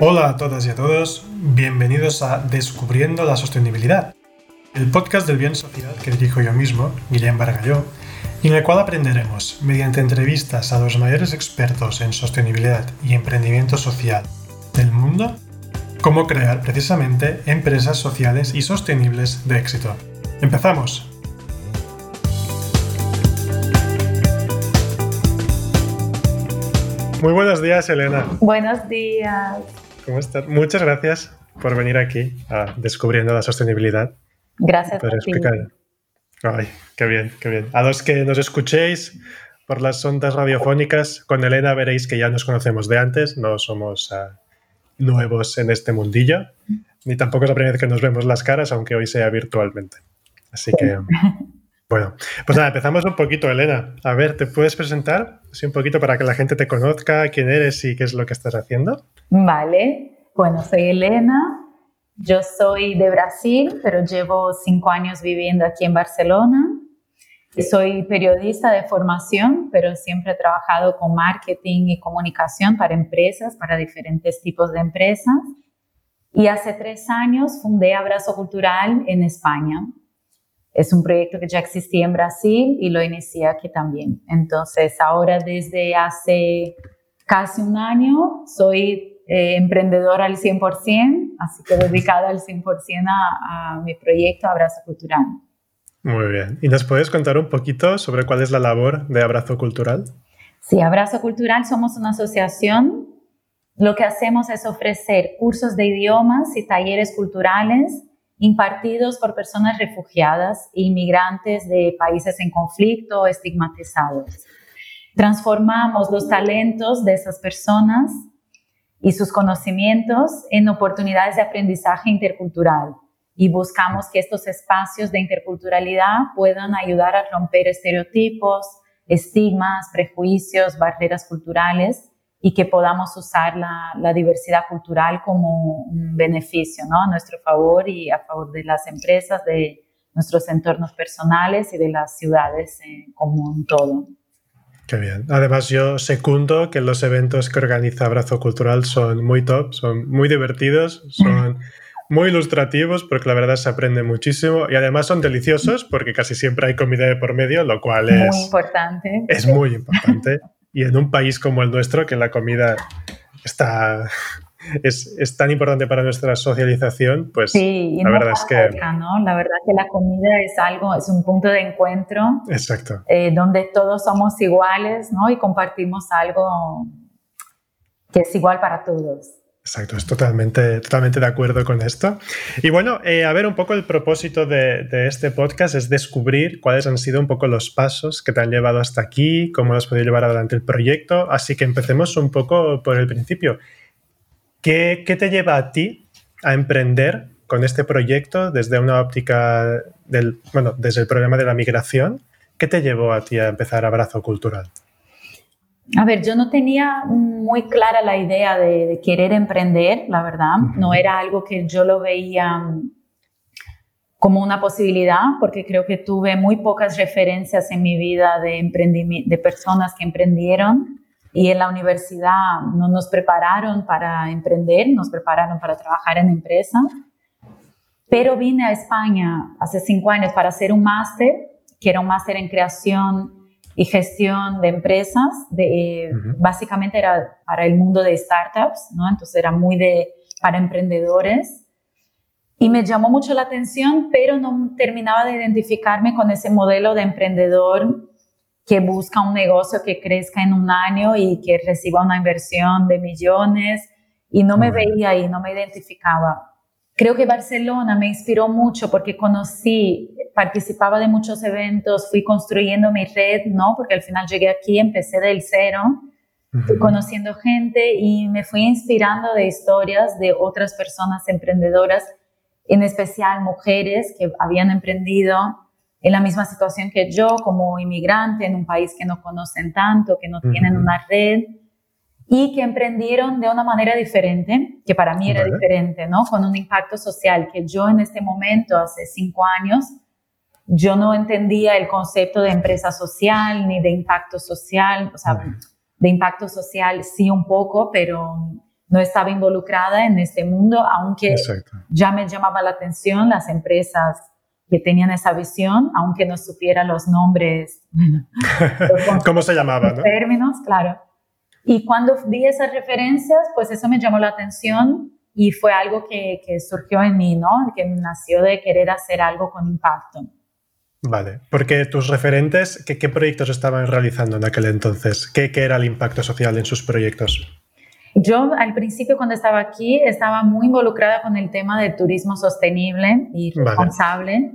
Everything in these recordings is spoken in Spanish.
Hola a todas y a todos, bienvenidos a Descubriendo la Sostenibilidad, el podcast del bien social que dirijo yo mismo, Guillem Bargalló, y en el cual aprenderemos, mediante entrevistas a los mayores expertos en sostenibilidad y emprendimiento social del mundo, cómo crear precisamente empresas sociales y sostenibles de éxito. ¡Empezamos! Muy buenos días, Elena. Buenos días. ¿Cómo estás? Muchas gracias por venir aquí a Descubriendo la Sostenibilidad. Gracias por explicar. Ay, qué bien, qué bien. A los que nos escuchéis por las ondas radiofónicas, con Elena veréis que ya nos conocemos de antes, no somos ah, nuevos en este mundillo, ni tampoco es la primera vez que nos vemos las caras, aunque hoy sea virtualmente. Así que, bueno, pues nada, empezamos un poquito, Elena. A ver, ¿te puedes presentar? Así un poquito para que la gente te conozca, quién eres y qué es lo que estás haciendo. Vale, bueno, soy Elena, yo soy de Brasil, pero llevo cinco años viviendo aquí en Barcelona. Soy periodista de formación, pero siempre he trabajado con marketing y comunicación para empresas, para diferentes tipos de empresas. Y hace tres años fundé Abrazo Cultural en España. Es un proyecto que ya existía en Brasil y lo inicié aquí también. Entonces, ahora desde hace casi un año soy eh, emprendedora al 100%, así que dedicada al 100% a, a mi proyecto Abrazo Cultural. Muy bien. ¿Y nos puedes contar un poquito sobre cuál es la labor de Abrazo Cultural? Sí, Abrazo Cultural somos una asociación. Lo que hacemos es ofrecer cursos de idiomas y talleres culturales impartidos por personas refugiadas e inmigrantes de países en conflicto o estigmatizados. Transformamos los talentos de esas personas y sus conocimientos en oportunidades de aprendizaje intercultural y buscamos que estos espacios de interculturalidad puedan ayudar a romper estereotipos, estigmas, prejuicios, barreras culturales y que podamos usar la, diversidad cultural como un beneficio ¿no? a nuestro favor y a favor de las empresas, de nuestros entornos personales y de las ciudades como un todo. Qué bien. Además, yo secundo que los eventos que organiza Abrazo Cultural son muy top, son muy divertidos, son muy ilustrativos porque la verdad se aprende muchísimo y además son deliciosos porque casi siempre hay comida de por medio, lo cual es muy importante. Es muy importante. Y en un país como el nuestro, que la comida está, es, es tan importante para nuestra socialización, pues sí, la verdad es que... ¿no? La verdad que la comida es algo, es un punto de encuentro. Exacto. Eh, donde todos somos iguales, ¿no? Y compartimos algo que es igual para todos. Exacto, es totalmente, totalmente de acuerdo con esto. Y bueno, eh, a ver, un poco el propósito de, este podcast es descubrir cuáles han sido un poco los pasos que te han llevado hasta aquí, cómo has podido llevar adelante el proyecto. Así que empecemos un poco por el principio. ¿Qué, qué te lleva a ti a emprender con este proyecto desde una óptica del, bueno, desde el problema de la migración? ¿Qué te llevó a ti a empezar Abrazo Cultural? A ver, yo no tenía muy clara la idea de, querer emprender, la verdad. No era algo que yo lo veía como una posibilidad, porque creo que tuve muy pocas referencias en mi vida de, de personas que emprendieron y en la universidad no nos prepararon para emprender, nos prepararon para trabajar en empresa. Pero vine a España hace cinco años para hacer un máster, que era un máster en creación y gestión de empresas, de, básicamente era para el mundo de startups, ¿no? Entonces era muy de, para emprendedores. Y me llamó mucho la atención, pero no terminaba de identificarme con ese modelo de emprendedor que busca un negocio que crezca en un año y que reciba una inversión de millones. Y no me veía ahí, no me identificaba. Creo que Barcelona me inspiró mucho porque conocí, participaba de muchos eventos, fui construyendo mi red, ¿no? Porque al final llegué aquí, empecé del cero, fui conociendo gente y me fui inspirando de historias de otras personas emprendedoras, en especial mujeres que habían emprendido en la misma situación que yo como inmigrante en un país que no conocen tanto, que no tienen una red y que emprendieron de una manera diferente, que para mí era diferente, ¿no? Con un impacto social que yo en este momento, hace cinco años, yo no entendía el concepto de empresa social ni de impacto social, o sea, de impacto social sí un poco, pero no estaba involucrada en este mundo, aunque ya me llamaba la atención las empresas que tenían esa visión, aunque no supiera los nombres. ¿Cómo se llamaban? Términos, claro. Y cuando vi esas referencias, pues eso me llamó la atención y fue algo que, que surgió en mí, ¿no? Que nació de querer hacer algo con impacto. Vale, porque tus referentes, ¿qué, qué proyectos estaban realizando en aquel entonces? ¿Qué, ¿Qué, era el impacto social en sus proyectos? Yo al principio cuando estaba aquí estaba muy involucrada con el tema del turismo sostenible y responsable.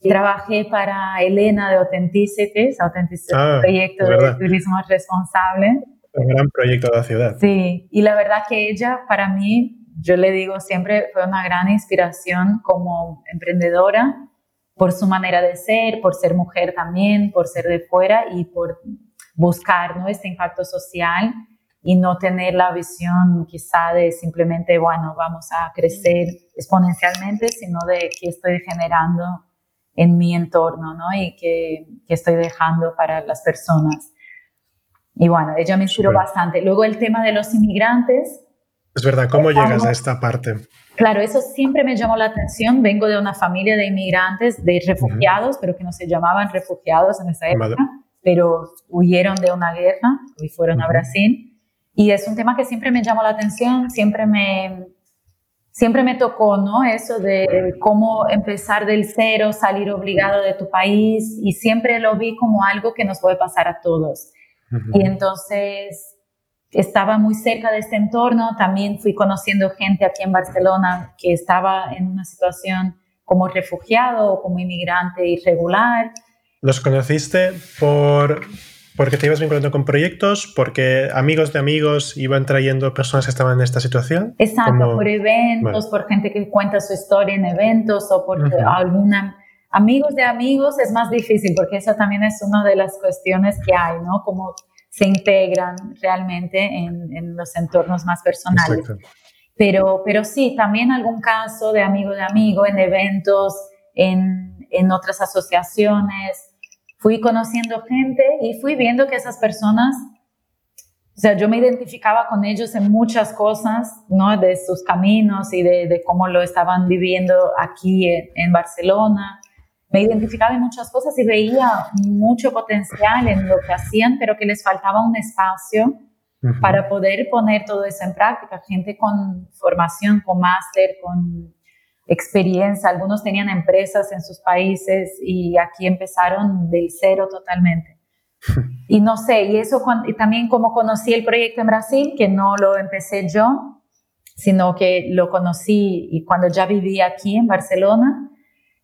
Trabajé para Elena de Authenticity, Authenticity ah, proyecto de turismo responsable. Un gran proyecto de la ciudad. Sí, y la verdad que ella para mí, yo le digo siempre, fue una gran inspiración como emprendedora por su manera de ser, por ser mujer también, por ser de fuera y por buscar ¿no? este impacto social y no tener la visión quizá de simplemente, bueno, vamos a crecer exponencialmente, sino de qué estoy generando en mi entorno ¿no? y qué, estoy dejando para las personas. Y bueno, ella me inspiró bastante. Luego el tema de los inmigrantes. Es verdad, ¿cómo llegas a esta parte? Claro, eso siempre me llamó la atención. Vengo de una familia de inmigrantes, de refugiados, pero que no se llamaban refugiados en esa época, pero huyeron de una guerra y fueron a Brasil. Y es un tema que siempre me llamó la atención, siempre me, siempre me tocó, ¿no? Eso de cómo empezar del cero, salir obligado de tu país, y siempre lo vi como algo que nos puede pasar a todos. Y entonces estaba muy cerca de este entorno, también fui conociendo gente aquí en Barcelona que estaba en una situación como refugiado o como inmigrante irregular. ¿Los conociste por, porque te ibas vinculando con proyectos, porque amigos de amigos iban trayendo personas que estaban en esta situación? Exacto, por eventos, por gente que cuenta su historia en eventos o por alguna... Amigos de amigos es más difícil porque eso también es una de las cuestiones que hay, ¿no? Como se integran realmente en, los entornos más personales. Pero, pero sí, también algún caso de amigo de amigo en eventos, en, en otras asociaciones. Fui conociendo gente y fui viendo que esas personas o sea, yo me identificaba con ellos en muchas cosas, ¿no? De sus caminos y de, de cómo lo estaban viviendo aquí en, en, Barcelona me identificaba en muchas cosas y veía mucho potencial en lo que hacían, pero que les faltaba un espacio para poder poner todo eso en práctica. Gente con formación, con máster, con experiencia, algunos tenían empresas en sus países y aquí empezaron del cero totalmente. Y no sé, y eso y también como conocí el proyecto en Brasil, que no lo empecé yo, sino que lo conocí y cuando ya vivía aquí en Barcelona,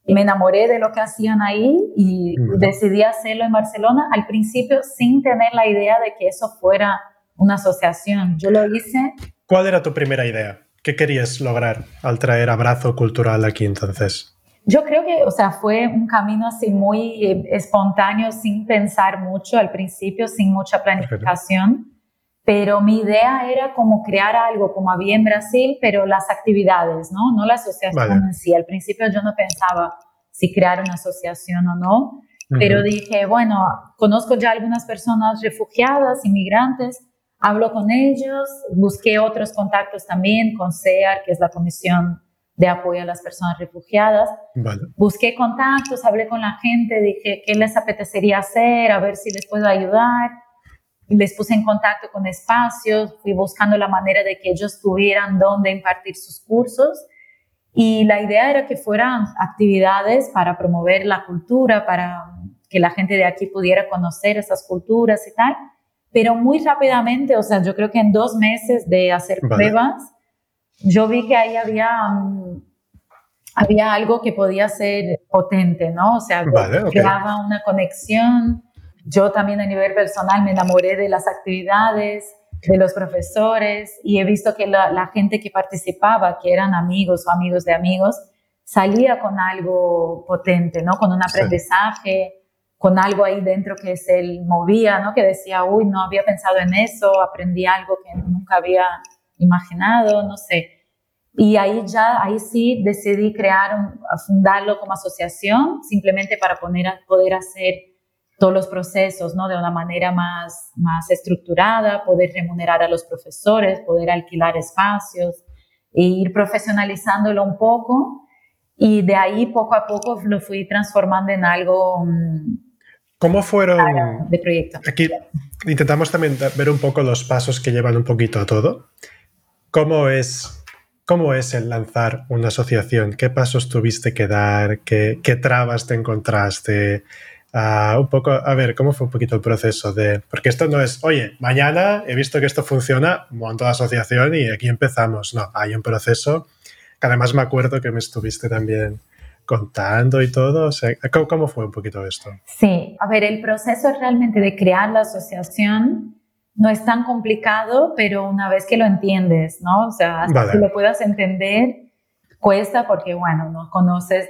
me enamoré de lo que hacían ahí y decidí hacerlo en Barcelona al principio sin tener la idea de que eso fuera una asociación. Yo lo hice. ¿Cuál era tu primera idea? ¿Qué querías lograr al traer abrazo cultural aquí entonces? Yo creo que, o sea, fue un camino así muy eh, espontáneo, sin pensar mucho al principio, sin mucha planificación pero mi idea era como crear algo como había en Brasil, pero las actividades, ¿no? No la asociación en sí. Al principio yo no pensaba si crear una asociación o no, pero dije, bueno, conozco ya algunas personas refugiadas, inmigrantes, hablo con ellos, busqué otros contactos también con CEAR, que es la Comisión de Apoyo a las Personas Refugiadas. Busqué contactos, hablé con la gente, dije, ¿qué les apetecería hacer? A ver si les puedo ayudar les puse en contacto con espacios, fui buscando la manera de que ellos tuvieran dónde impartir sus cursos. Y la idea era que fueran actividades para promover la cultura, para que la gente de aquí pudiera conocer esas culturas y tal, pero muy rápidamente, o sea, yo creo que en dos meses de hacer pruebas, yo vi que ahí había, mm, había algo que podía ser potente, ¿no? O sea, creaba una conexión, yo también a nivel personal me enamoré de las actividades, de los profesores y he visto que la, gente que participaba, que eran amigos o amigos de amigos, salía con algo potente, ¿no? Con un aprendizaje, con algo ahí dentro que se movía, ¿no? Que decía, uy, no había pensado en eso, aprendí algo que nunca había imaginado, no sé. Y ahí ya, ahí sí decidí crear, fundarlo como asociación, simplemente para poner, poder hacer todos los procesos ¿no? de una manera más, más estructurada, poder remunerar a los profesores, poder alquilar espacios e ir profesionalizándolo un poco. Y de ahí poco a poco lo fui transformando en algo... Mm, ¿Cómo fueron? De proyecto. Aquí intentamos también ver un poco los pasos que llevan un poquito a todo. ¿Cómo es, cómo es el lanzar una asociación? ¿Qué pasos tuviste que dar? ¿Qué, qué trabas te encontraste? Un poco, a ver, ¿cómo fue un poquito el proceso de...? Porque esto no es, oye, mañana he visto que esto funciona, monto la asociación y aquí empezamos. No, hay un proceso que además me acuerdo que me estuviste también contando y todo. ¿cómo, ¿cómo, fue un poquito esto? Sí, a ver, el proceso realmente de crear la asociación no es tan complicado, pero una vez que lo entiendes, ¿no? O sea, hasta que lo puedas entender, cuesta porque, bueno, no conoces,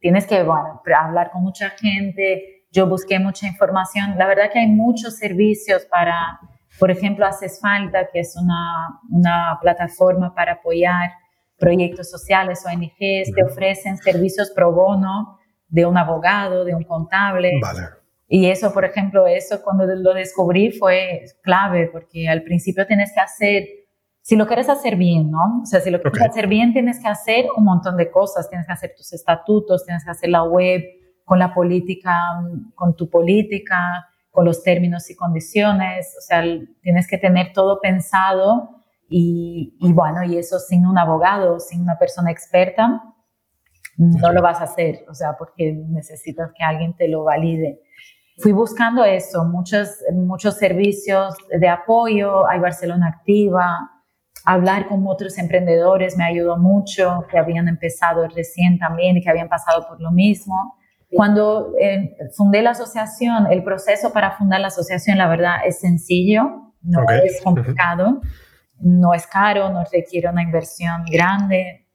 tienes que, bueno, hablar con mucha gente, yo busqué mucha información. La verdad que hay muchos servicios para, por ejemplo, Haces Falta, que es una, una plataforma para apoyar proyectos sociales, ONGs, te ofrecen servicios pro bono de un abogado, de un contable. Vale. Y eso, por ejemplo, eso cuando lo descubrí fue clave, porque al principio tienes que hacer, si lo quieres hacer bien, ¿no? O sea, si lo quieres hacer bien, tienes que hacer un montón de cosas, tienes que hacer tus estatutos, tienes que hacer la web, con la política, con tu política, con los términos y condiciones, o sea, tienes que tener todo pensado y, bueno, y eso sin un abogado, sin una persona experta, no lo vas a hacer, o sea, porque necesitas que alguien te lo valide. Fui buscando eso, muchos, muchos servicios de apoyo, hay Barcelona Activa, hablar con otros emprendedores me ayudó mucho, que habían empezado recién también y que habían pasado por lo mismo. Cuando eh, fundé la asociación, el proceso para fundar la asociación, la verdad, es sencillo, no es complicado, no es caro, no requiere una inversión grande.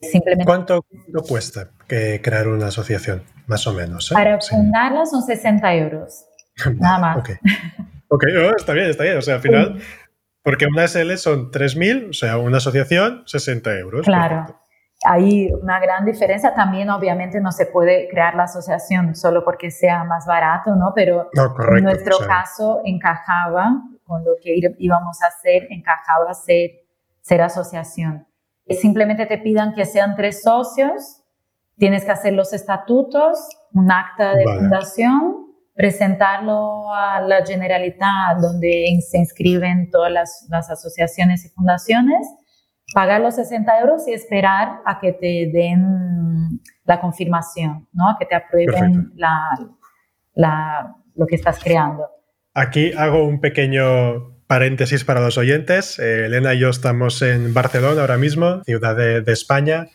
Simplemente ¿Cuánto, cuesta que crear una asociación, más o menos? Eh? Para fundarla son 60 euros, nada más. Ok, okay. Oh, está bien, está bien. O sea, al final, porque una SL son 3.000, o sea, una asociación, 60 euros. Claro hay una gran diferencia. También, obviamente, no se puede crear la asociación solo porque sea más barato, ¿no? Pero en nuestro caso encajaba con lo que íbamos a hacer, encajaba ser, ser asociación. Simplemente te pidan que sean tres socios, tienes que hacer los estatutos, un acta de fundación, presentarlo a la Generalitat, donde se inscriben todas las, las asociaciones y fundaciones pagar los 60 euros y esperar a que te den la confirmación, ¿no? A que te aprueben la, lo que estás creando. Aquí hago un pequeño paréntesis para los oyentes. Eh, Elena y yo estamos en Barcelona ahora mismo, ciudad de, de España.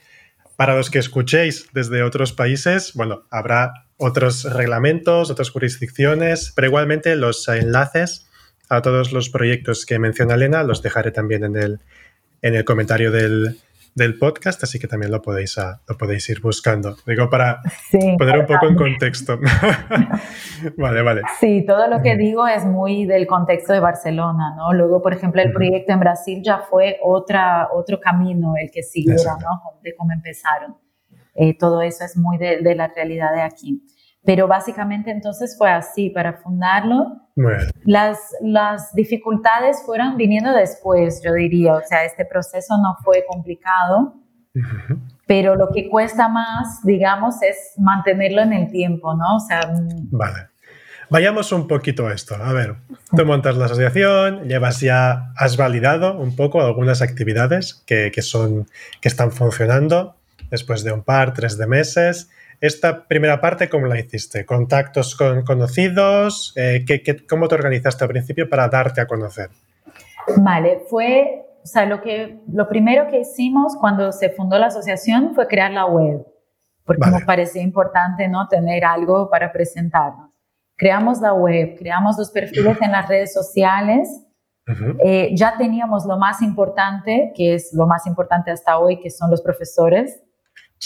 Para los que escuchéis desde otros países, bueno, habrá otros reglamentos, otras jurisdicciones, pero igualmente los enlaces a todos los proyectos que menciona Elena los dejaré también en el, en el comentario del, podcast, así que también lo podéis, ah, lo podéis ir buscando. Digo, para poner un poco en contexto. vale, vale. Sí, todo lo que digo es muy del contexto de Barcelona, ¿no? Luego, por ejemplo, el proyecto en Brasil ya fue otra, otro camino el que siguieron, ¿no? De cómo empezaron. Eh, todo eso es muy de, de la realidad de aquí. Pero básicamente entonces fue así, para fundarlo. Las, las dificultades fueron viniendo después, yo diría. O sea, este proceso no fue complicado, pero lo que cuesta más, digamos, es mantenerlo en el tiempo, ¿no? O sea... Mm, vale. Vayamos un poquito a esto. A ver, tú montas la asociación, llevas ya, has validado un poco algunas actividades que, que son, que están funcionando después de un par, tres de meses esta primera parte, ¿cómo la hiciste? ¿Contactos con conocidos? Eh, cómo te organizaste al principio para darte a conocer? Vale, fue, o sea, lo, que, lo primero que hicimos cuando se fundó la asociación fue crear la web, porque nos parecía importante ¿no? tener algo para presentarnos. Creamos la web, creamos los perfiles en las redes sociales. Eh, ya teníamos lo más importante, que es lo más importante hasta hoy, que son los profesores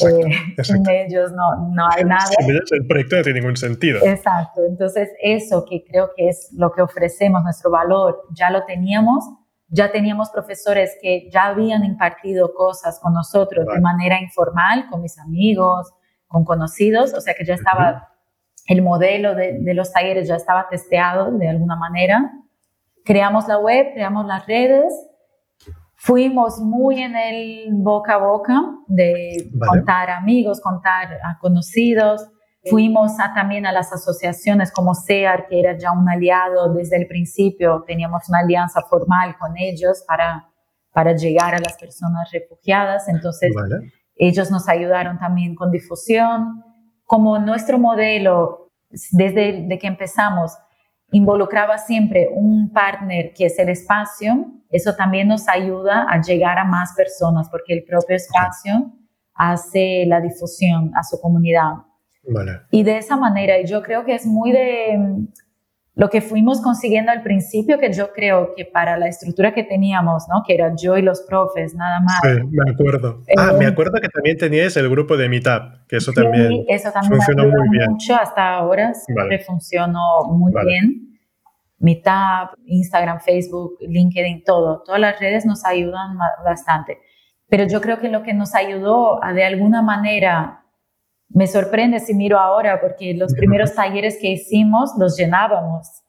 eh, sin ellos no, no hay nada. El proyecto no tiene ningún sentido. Exacto. Entonces, eso que creo que es lo que ofrecemos, nuestro valor, ya lo teníamos. Ya teníamos profesores que ya habían impartido cosas con nosotros de manera informal, con mis amigos, con conocidos, o sea que ya estaba el modelo de, de los talleres ya estaba testeado de alguna manera. Creamos la web, creamos las redes fuimos muy en el boca a boca de contar a amigos, contar a conocidos. Fuimos a, también a las asociaciones como CEAR, que era ya un aliado desde el principio. Teníamos una alianza formal con ellos para, para llegar a las personas refugiadas. Entonces, ellos nos ayudaron también con difusión. Como nuestro modelo, desde de que empezamos, involucraba siempre un partner que es el espacio, eso también nos ayuda a llegar a más personas porque el propio espacio hace la difusión a su comunidad. Y de esa manera, yo creo que es muy de lo que fuimos consiguiendo al principio, que yo creo que para la estructura que teníamos, ¿no? que era yo y los profes, nada más. Sí, me acuerdo. ah, me eh, acuerdo que también teníais el grupo de Meetup, que eso también, sí, eso también funcionó muy bien. Mucho, hasta ahora siempre funcionó muy bien. Meetup, Instagram, Facebook, LinkedIn, todo, todas las redes nos ayudan bastante. Pero yo creo que lo que nos ayudó a de alguna manera me sorprende si miro ahora, porque los primeros talleres que hicimos los llenábamos.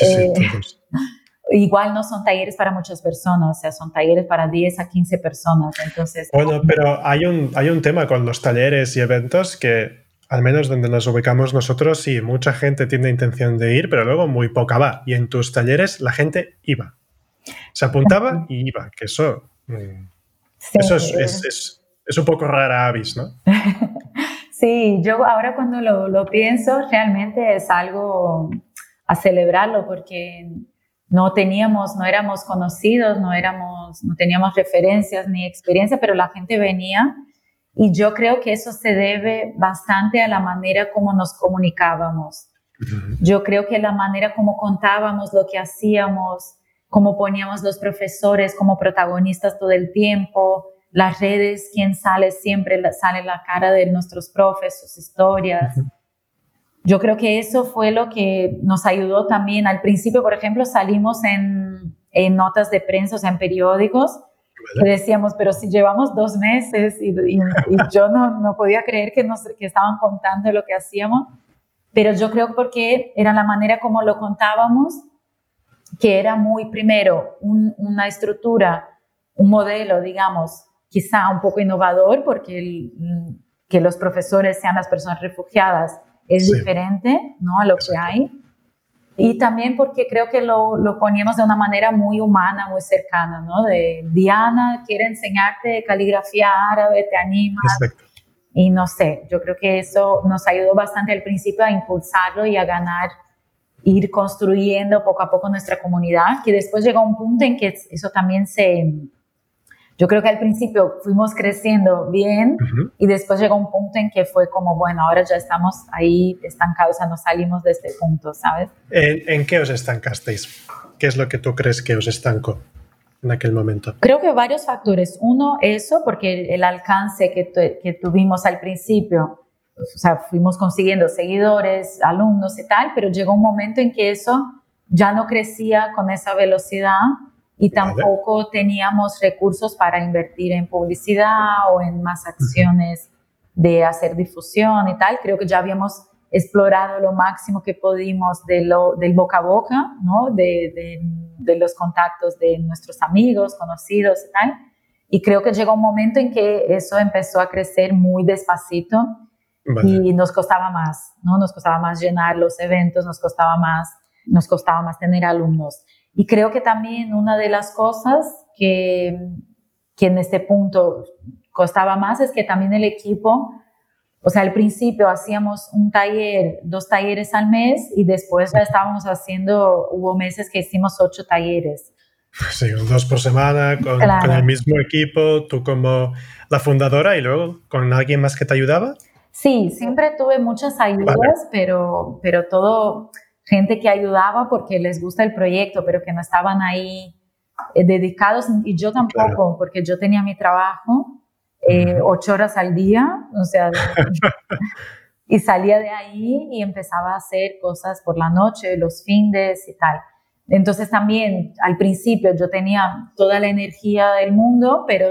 Eh, igual no son talleres para muchas personas, o sea, son talleres para 10 a 15 personas. Entonces, bueno, pero hay un, hay un tema con los talleres y eventos que, al menos donde nos ubicamos nosotros, sí, mucha gente tiene intención de ir, pero luego muy poca va. Y en tus talleres la gente iba. Se apuntaba y iba, que eso, mm, eso es, es, es, un poco rara avis, ¿no? Sí, yo ahora cuando lo, lo, pienso, realmente es algo a celebrarlo porque no teníamos, no éramos conocidos, no éramos, no teníamos referencias ni experiencia, pero la gente venía y yo creo que eso se debe bastante a la manera como nos comunicábamos. Yo creo que la manera como contábamos lo que hacíamos, como poníamos los profesores como protagonistas todo el tiempo, las redes, quien sale siempre, sale la cara de nuestros profes, sus historias. Yo creo que eso fue lo que nos ayudó también. Al principio, por ejemplo, salimos en, en notas de prensa, o sea, en periódicos, que decíamos, pero si llevamos dos meses y, yo no, no, podía creer que, nos, que estaban contando lo que hacíamos, pero yo creo porque era la manera como lo contábamos, que era muy, primero, una estructura, un modelo, digamos, quizá un poco innovador porque que los profesores sean las personas refugiadas es diferente ¿no? a lo que hay. Y también porque creo que lo, lo, poníamos de una manera muy humana, muy cercana, ¿no? De Diana quiere enseñarte caligrafía árabe, te anima. Y no sé, yo creo que eso nos ayudó bastante al principio a impulsarlo y a ganar, ir construyendo poco a poco nuestra comunidad, que después llegó un punto en que eso también se, yo creo que al principio fuimos creciendo bien y después llegó un punto en que fue como, bueno, ahora ya estamos ahí estancados, o sea, no salimos de este punto, ¿sabes? ¿En, qué os estancasteis? ¿Qué es lo que tú crees que os estancó en aquel momento? Creo que varios factores. Uno, eso, porque el alcance que, que tuvimos al principio, o sea, fuimos consiguiendo seguidores, alumnos y tal, pero llegó un momento en que eso ya no crecía con esa velocidad y tampoco teníamos recursos para invertir en publicidad o en más acciones de hacer difusión y tal. Creo que ya habíamos explorado lo máximo que pudimos de lo, del boca a boca, ¿no? de, de, los contactos de nuestros amigos, conocidos y tal. Y creo que llegó un momento en que eso empezó a crecer muy despacito y nos costaba más, ¿no? Nos costaba más llenar los eventos, nos costaba más, nos costaba más tener alumnos. Y creo que también una de las cosas que, que en este punto costaba más es que también el equipo, o sea, al principio hacíamos un taller, dos talleres al mes y después ya estábamos haciendo, hubo meses que hicimos ocho talleres. Sí, dos por semana con, el mismo equipo, tú como la fundadora y luego con alguien más que te ayudaba. Sí, siempre tuve muchas ayudas, pero, pero todo, gente que ayudaba porque les gusta el proyecto, pero que no estaban ahí eh, dedicados, y yo tampoco, porque yo tenía mi trabajo eh, ocho horas al día, o sea, y salía de ahí y empezaba a hacer cosas por la noche, los fines y tal. Entonces también al principio yo tenía toda la energía del mundo, pero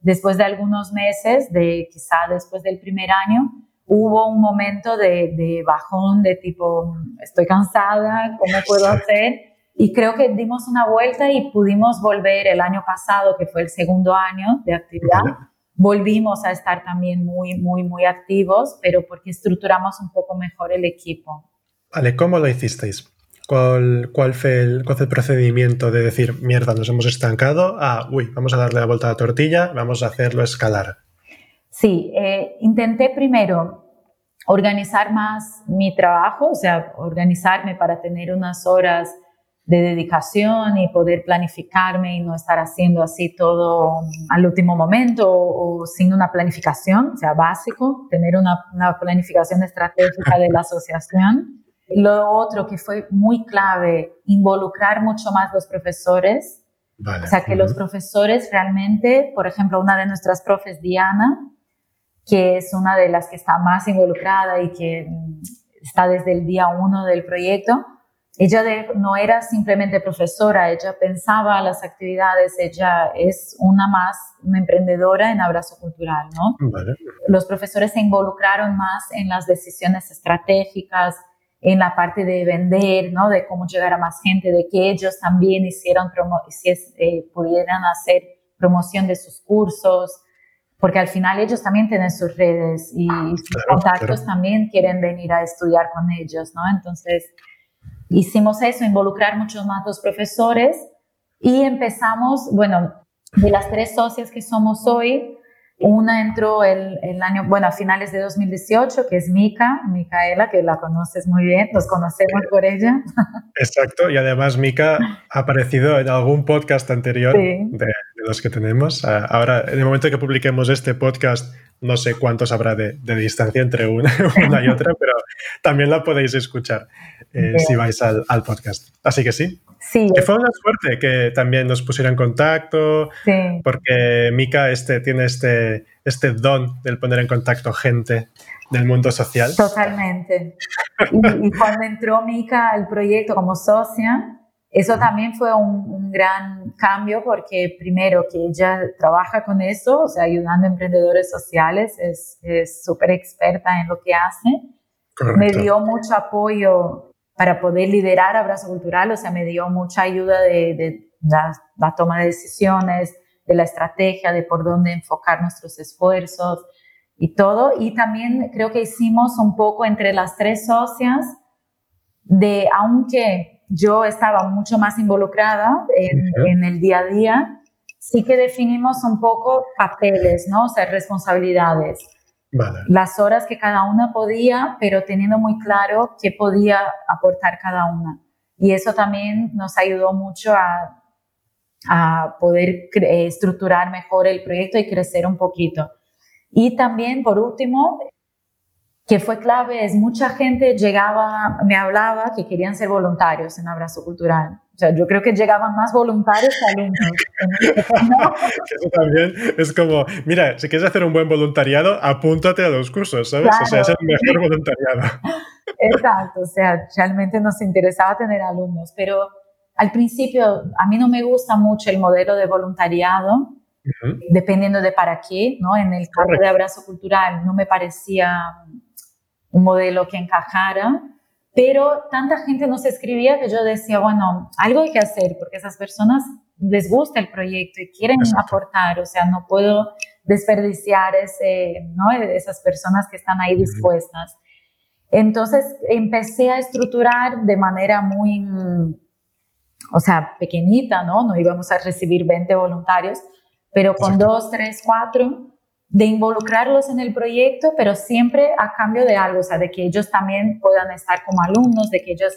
después de algunos meses, de quizá después del primer año, hubo un momento de, de bajón, de tipo, estoy cansada, ¿cómo puedo hacer? Y creo que dimos una vuelta y pudimos volver el año pasado, que fue el segundo año de actividad. Volvimos a estar también muy, muy, muy activos, pero porque estructuramos un poco mejor el equipo. Vale, ¿cómo lo hicisteis? ¿Cuál, cuál, fue el, ¿Cuál fue el procedimiento de decir, mierda, nos hemos estancado? Ah, uy, vamos a darle la vuelta a la tortilla, vamos a hacerlo escalar. Sí, eh, intenté primero organizar más mi trabajo, o sea, organizarme para tener unas horas de dedicación y poder planificarme y no estar haciendo así todo al último momento o, sin una planificación, o sea, básico, tener una, una, planificación estratégica de la asociación. Lo otro que fue muy clave, involucrar mucho más los profesores. O sea, que los profesores realmente, por ejemplo, una de nuestras profes, Diana, que es una de las que está más involucrada y que está desde el día uno del proyecto, ella no era simplemente profesora, ella pensaba las actividades, ella es una más, una emprendedora en abrazo cultural, ¿no? Los profesores se involucraron más en las decisiones estratégicas, en la parte de vender, ¿no? De cómo llegar a más gente, de que ellos también hicieron si eh, pudieran hacer promoción de sus cursos, porque al final ellos también tienen sus redes y sus contactos también quieren venir a estudiar con ellos, ¿no? Entonces, hicimos eso, involucrar muchos más los profesores y empezamos, bueno, de las tres socias que somos hoy, una entró el, el, año, bueno, a finales de 2018, que es Mica, Micaela, que la conoces muy bien, nos conocemos por ella. Exacto, y además Mica ha aparecido en algún podcast anterior de, de, los que tenemos. Ahora, en el momento que publiquemos este podcast, no sé cuántos habrá de, distancia entre una, una, y otra, pero también la podéis escuchar eh, si vais al, podcast. Así que sí. Sí. Que fue una suerte que también nos pusiera en contacto, porque Mika este, tiene este, este don del poner en contacto gente del mundo social. Totalmente. Y, y cuando entró Mika al proyecto como socia, eso también fue un, gran cambio porque primero que ella trabaja con eso, o sea, ayudando a emprendedores sociales, es súper experta en lo que hace. Me dio mucho apoyo para poder liderar Abrazo Cultural, o sea, me dio mucha ayuda de, la, toma de decisiones, de la estrategia, de por dónde enfocar nuestros esfuerzos y todo. Y también creo que hicimos un poco entre las tres socias de, aunque yo estaba mucho más involucrada en, el día a día, sí que definimos un poco papeles, ¿no? O sea, responsabilidades. Las horas que cada una podía, pero teniendo muy claro qué podía aportar cada una. Y eso también nos ayudó mucho a, a poder estructurar mejor el proyecto y crecer un poquito. Y también, por último, que fue clave es mucha gente llegaba, me hablaba que querían ser voluntarios en Abrazo Cultural. O sea, yo creo que llegaban más voluntarios que alumnos. Eso también es como, mira, si quieres hacer un buen voluntariado, apúntate a los cursos, ¿sabes? O sea, es el mejor voluntariado. Exacto, o sea, realmente nos interesaba tener alumnos, pero al principio a mí no me gusta mucho el modelo de voluntariado, dependiendo de para qué, ¿no? En el caso de Abrazo Cultural no me parecía un modelo que encajara, pero tanta gente nos escribía que yo decía, bueno, algo hay que hacer porque esas personas les gusta el proyecto y quieren aportar, o sea, no puedo desperdiciar ese, ¿no? esas personas que están ahí dispuestas. Entonces empecé a estructurar de manera muy, o sea, pequeñita, ¿no? No íbamos a recibir 20 voluntarios, pero con dos, tres, cuatro de involucrarlos en el proyecto, pero siempre a cambio de algo, o sea, de que ellos también puedan estar como alumnos, de que ellos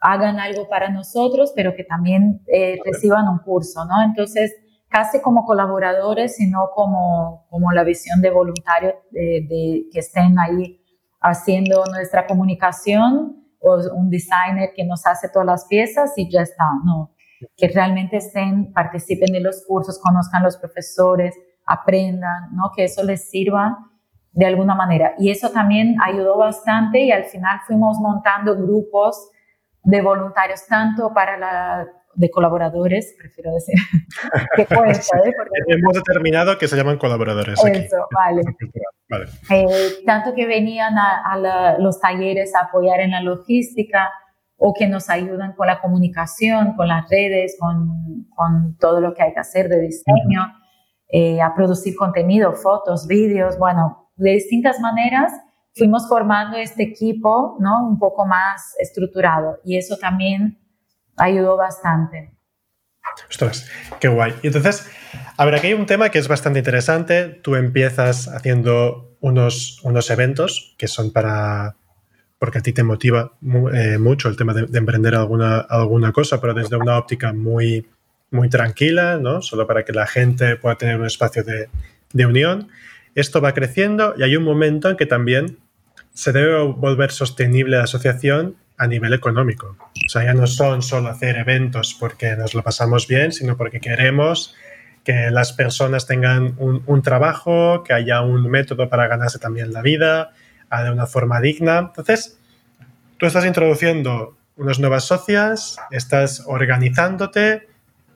hagan algo para nosotros, pero que también eh, reciban un curso, ¿no? Entonces, casi como colaboradores, sino como, como la visión de voluntarios de, que estén ahí haciendo nuestra comunicación o un designer que nos hace todas las piezas y ya está, ¿no? Que realmente estén, participen de los cursos, conozcan los profesores, aprendan, ¿no? que eso les sirva de alguna manera. Y eso también ayudó bastante y al final fuimos montando grupos de voluntarios tanto para la de colaboradores, prefiero decir, que cuesta. ¿eh? Hemos determinado que se llaman colaboradores. Eso, vale. Eh, tanto que venían a, los talleres a apoyar en la logística o que nos ayudan con la comunicación, con las redes, con, con todo lo que hay que hacer de diseño, eh, a producir contenido, fotos, vídeos, bueno, de distintas maneras fuimos formando este equipo, ¿no? Un poco más estructurado y eso también ayudó bastante. Ostras, qué guay. Y entonces, a ver, aquí hay un tema que es bastante interesante. Tú empiezas haciendo unos, unos eventos que son para, porque a ti te motiva eh, mucho el tema de, emprender alguna, alguna cosa, pero desde una óptica muy, muy tranquila, ¿no? Solo para que la gente pueda tener un espacio de, de unión. Esto va creciendo y hay un momento en que también se debe volver sostenible la asociación a nivel económico. O sea, ya no son solo hacer eventos porque nos lo pasamos bien, sino porque queremos que las personas tengan un, trabajo, que haya un método para ganarse también la vida de una forma digna. Entonces, tú estás introduciendo unas nuevas socias, estás organizándote.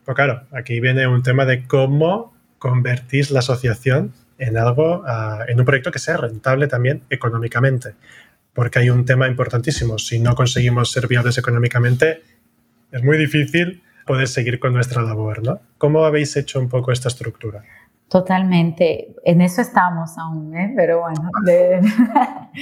Pero claro, aquí viene un tema de cómo convertís la asociación en algo, ah, en un proyecto que sea rentable también económicamente porque hay un tema importantísimo. Si no conseguimos ser viables económicamente, es muy difícil poder seguir con nuestra labor, ¿no? ¿Cómo habéis hecho un poco esta estructura? Totalmente, en eso estamos aún, ¿eh? pero bueno,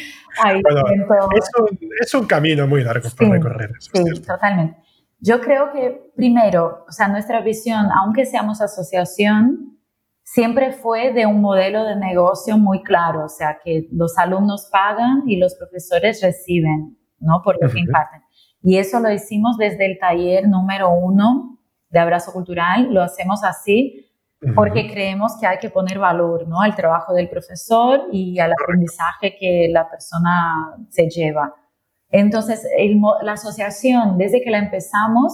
es, un, camino muy largo por recorrer. sí, totalmente. Yo creo que primero, o sea, nuestra visión, aunque seamos asociación, siempre fue de un modelo de negocio muy claro, o sea, que los alumnos pagan y los profesores reciben, ¿no? Por lo que imparten. Y eso lo hicimos desde el taller número uno de Abrazo Cultural, lo hacemos así porque creemos que hay que poner valor, ¿no? Al trabajo del profesor y al aprendizaje que la persona se lleva. Entonces, la asociación, desde que la empezamos,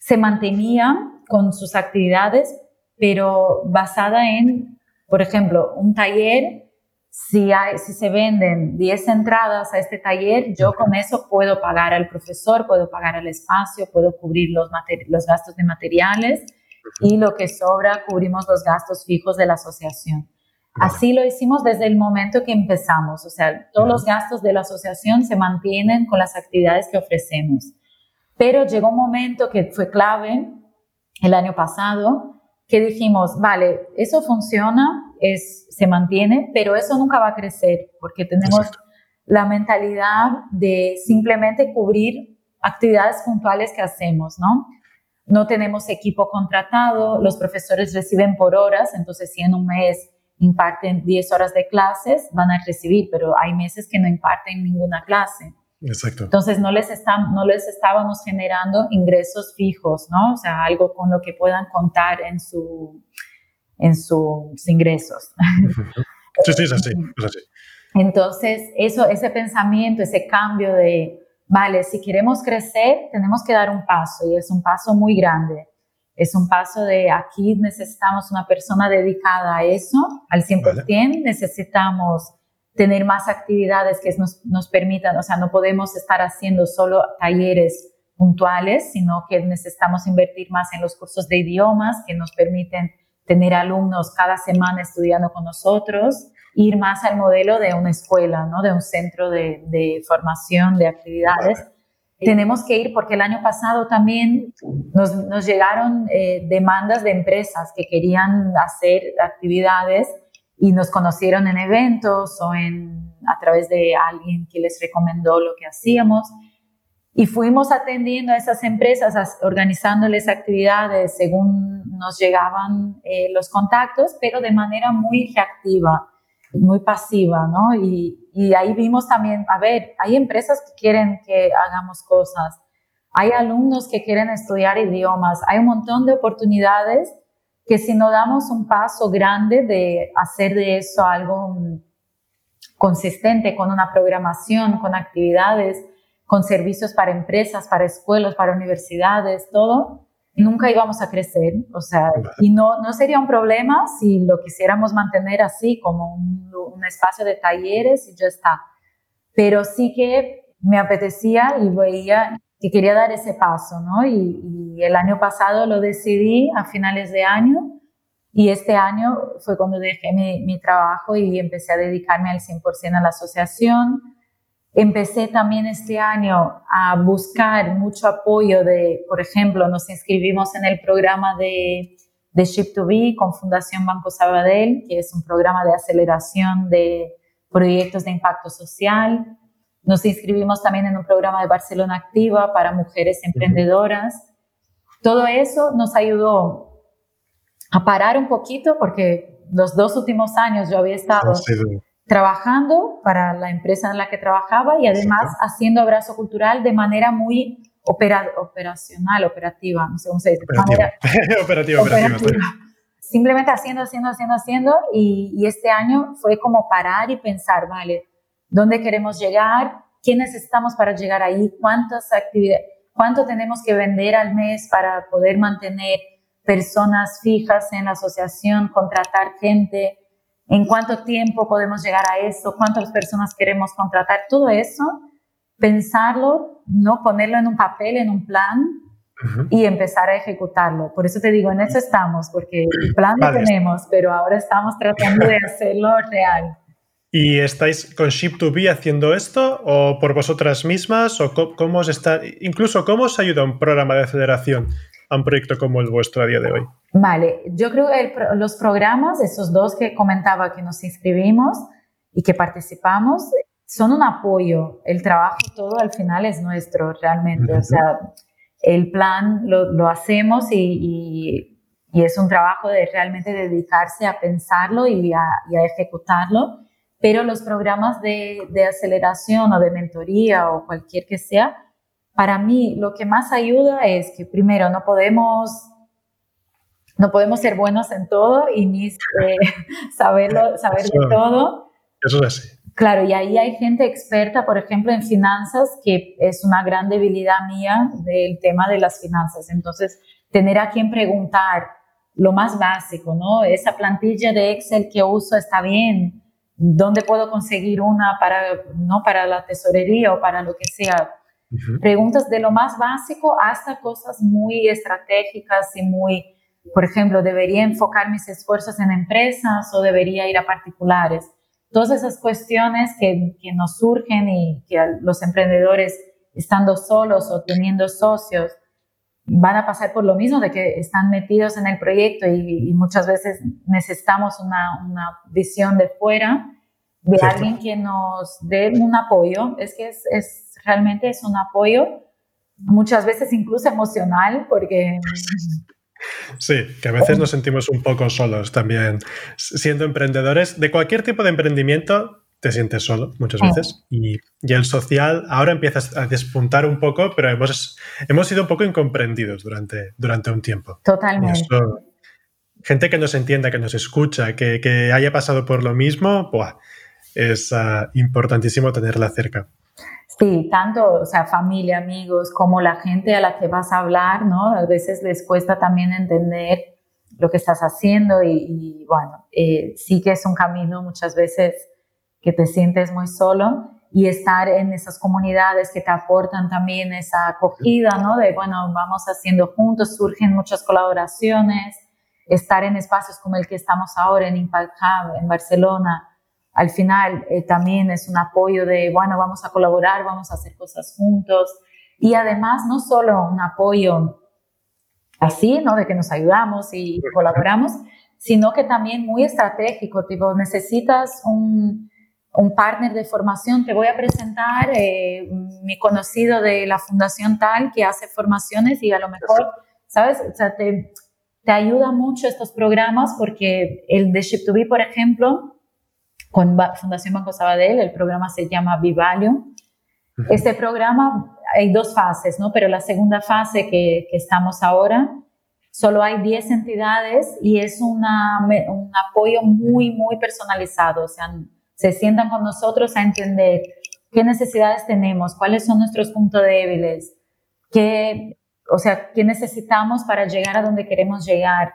se mantenía con sus actividades, pero basada en, por ejemplo, un taller, si, hay, si se venden 10 entradas a este taller, yo con eso puedo pagar al profesor, puedo pagar el espacio, puedo cubrir los, los gastos de materiales y lo que sobra cubrimos los gastos fijos de la asociación. Así lo hicimos desde el momento que empezamos, o sea, todos los gastos de la asociación se mantienen con las actividades que ofrecemos. Pero llegó un momento que fue clave el año pasado, que dijimos, vale, eso funciona, es, se mantiene, pero eso nunca va a crecer porque tenemos la mentalidad de simplemente cubrir actividades puntuales que hacemos, ¿no? No tenemos equipo contratado, los profesores reciben por horas, entonces si en un mes imparten 10 horas de clases, van a recibir, pero hay meses que no imparten ninguna clase. Exacto. Entonces no les, están, no les estábamos generando ingresos fijos, ¿no? O sea, algo con lo que puedan contar en, su, en sus ingresos. Sí, sí, es así, es así. Entonces, eso, ese pensamiento, ese cambio de, vale, si queremos crecer, tenemos que dar un paso y es un paso muy grande. Es un paso de aquí necesitamos una persona dedicada a eso al 100%, necesitamos tener más actividades que nos, nos permitan, o sea, no podemos estar haciendo solo talleres puntuales, sino que necesitamos invertir más en los cursos de idiomas que nos permiten tener alumnos cada semana estudiando con nosotros, ir más al modelo de una escuela, ¿no? de un centro de, de formación de actividades. Tenemos que ir porque el año pasado también nos, nos llegaron eh, demandas de empresas que querían hacer actividades y nos conocieron en eventos o en, a través de alguien que les recomendó lo que hacíamos. Y fuimos atendiendo a esas empresas, organizándoles actividades según nos llegaban eh, los contactos, pero de manera muy reactiva, muy pasiva, ¿no? Y, y ahí vimos también, a ver, hay empresas que quieren que hagamos cosas, hay alumnos que quieren estudiar idiomas, hay un montón de oportunidades que si no damos un paso grande de hacer de eso algo consistente con una programación, con actividades, con servicios para empresas, para escuelas, para universidades, todo, nunca íbamos a crecer. O sea, y no, no sería un problema si lo quisiéramos mantener así, como un, un espacio de talleres y ya está. Pero sí que me apetecía y veía que quería dar ese paso, ¿no? Y, y, el año pasado lo decidí a finales de año y este año fue cuando dejé mi, mi trabajo y empecé a dedicarme al 100% a la asociación. Empecé también este año a buscar mucho apoyo de, por ejemplo, nos inscribimos en el programa de, de Ship2B con Fundación Banco Sabadell, que es un programa de aceleración de proyectos de impacto social. Nos inscribimos también en un programa de Barcelona Activa para mujeres emprendedoras. Todo eso nos ayudó a parar un poquito porque los dos últimos años yo había estado trabajando para la empresa en la que trabajaba y además haciendo abrazo cultural de manera muy operacional, operativa, no sé cómo se dice. Operativa, operativa, Simplemente haciendo, haciendo, haciendo, haciendo y, y este año fue como parar y pensar, vale, dónde queremos llegar, qué necesitamos para llegar ahí, cuántas actividades, cuánto tenemos que vender al mes para poder mantener personas fijas en la asociación, contratar gente, en cuánto tiempo podemos llegar a eso, cuántas personas queremos contratar, todo eso, pensarlo, no ponerlo en un papel, en un plan y empezar a ejecutarlo. Por eso te digo, en eso estamos, porque el plan lo tenemos, pero ahora estamos tratando de hacerlo real. ¿Y estáis con Ship2B haciendo esto o por vosotras mismas o cómo os está, incluso cómo os ayuda un programa de aceleración a un proyecto como el vuestro a día de hoy? Vale, yo creo que los programas, esos dos que comentaba que nos inscribimos y que participamos, son un apoyo. El trabajo todo al final es nuestro realmente. O sea, el plan lo, hacemos y, y, es un trabajo de realmente dedicarse a pensarlo y a, y a ejecutarlo pero los programas de, de, aceleración o de mentoría o cualquier que sea, para mí lo que más ayuda es que primero no podemos, no podemos ser buenos en todo y ni eh, saberlo, saber de todo. Eso es así. Claro, y ahí hay gente experta, por ejemplo, en finanzas, que es una gran debilidad mía del tema de las finanzas. Entonces, tener a quien preguntar lo más básico, ¿no? Esa plantilla de Excel que uso está bien, ¿Dónde puedo conseguir una para, ¿no? para la tesorería o para lo que sea? Preguntas de lo más básico hasta cosas muy estratégicas y muy, por ejemplo, ¿debería enfocar mis esfuerzos en empresas o debería ir a particulares? Todas esas cuestiones que, que nos surgen y que los emprendedores, estando solos o teniendo socios, van a pasar por lo mismo de que están metidos en el proyecto y, muchas veces necesitamos una, una, visión de fuera de alguien que nos dé un apoyo. Es que es, es, realmente es un apoyo, muchas veces incluso emocional, porque... Sí, que a veces nos sentimos un poco solos también. Siendo emprendedores de cualquier tipo de emprendimiento, te sientes solo muchas veces y, y, el social ahora empiezas a despuntar un poco, pero hemos, hemos sido un poco incomprendidos durante, durante un tiempo. Totalmente. gente que nos entienda, que nos escucha, que, que haya pasado por lo mismo, ¡buah! es uh, importantísimo tenerla cerca. Sí, tanto, o sea, familia, amigos, como la gente a la que vas a hablar, ¿no? A veces les cuesta también entender lo que estás haciendo y, y bueno, eh, sí que es un camino muchas veces que te sientes muy solo y estar en esas comunidades que te aportan también esa acogida, ¿no? De, bueno, vamos haciendo juntos, surgen muchas colaboraciones, estar en espacios como el que estamos ahora en Impact Hub en Barcelona, al final eh, también es un apoyo de, bueno, vamos a colaborar, vamos a hacer cosas juntos. Y además, no solo un apoyo así, ¿no? De que nos ayudamos y colaboramos, sino que también muy estratégico, tipo, necesitas un, un partner de formación, te voy a presentar eh, mi conocido de la fundación tal que hace formaciones y a lo mejor, ¿sabes? O sea, te, te ayuda mucho estos programas porque el de Ship2B, por ejemplo, con Fundación Banco Sabadell, el programa se llama Vivalio. Este programa hay dos fases, ¿no? Pero la segunda fase que, que estamos ahora, solo hay 10 entidades y es una, un apoyo muy, muy personalizado. O sea, se sientan con nosotros a entender qué necesidades tenemos, cuáles son nuestros puntos débiles, qué, o sea, qué necesitamos para llegar a donde queremos llegar.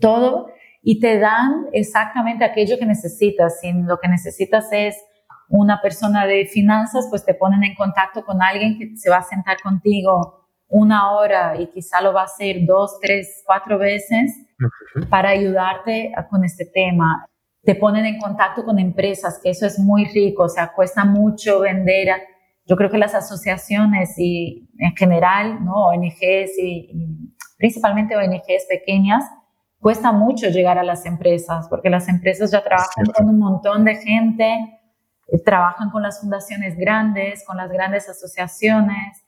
Todo y te dan exactamente aquello que necesitas. Si lo que necesitas es una persona de finanzas, pues te ponen en contacto con alguien que se va a sentar contigo una hora y quizá lo va a hacer dos, tres, cuatro veces para ayudarte con este tema. Te ponen en contacto con empresas, que eso es muy rico, o sea, cuesta mucho vender. Yo creo que las asociaciones y en general, ¿no? ONGs y principalmente ONGs pequeñas, cuesta mucho llegar a las empresas, porque las empresas ya trabajan con un montón de gente, eh, trabajan con las fundaciones grandes, con las grandes asociaciones,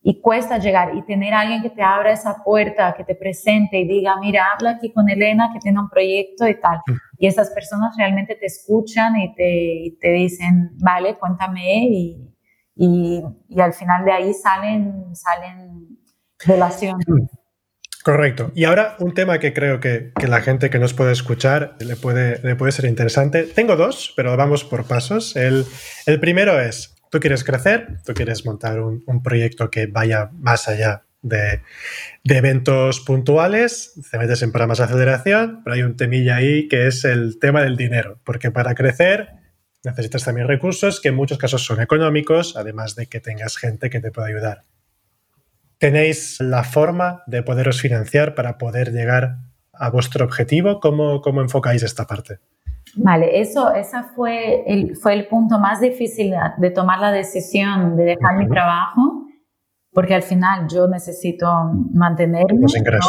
y cuesta llegar y tener a alguien que te abra esa puerta, que te presente y diga, mira, habla aquí con Elena que tiene un proyecto y tal. Y esas personas realmente te escuchan y te, te dicen, vale, cuéntame y, y, y, al final de ahí salen, salen relaciones. Correcto. Y ahora un tema que creo que, la gente que nos puede escuchar le puede, le puede ser interesante. Tengo dos, pero vamos por pasos. El, primero es, tú quieres crecer, tú quieres montar un, proyecto que vaya más allá de, eventos puntuales, te metes en programas de aceleración, pero hay un temilla ahí que es el tema del dinero, porque para crecer necesitas también recursos que en muchos casos son económicos, además de que tengas gente que te pueda ayudar tenéis la forma de poderos financiar para poder llegar a vuestro objetivo? ¿Cómo, cómo enfocáis esta parte? Vale, eso esa fue, el, fue el punto más difícil de tomar la decisión de dejar mi trabajo, porque al final yo necesito mantenerme.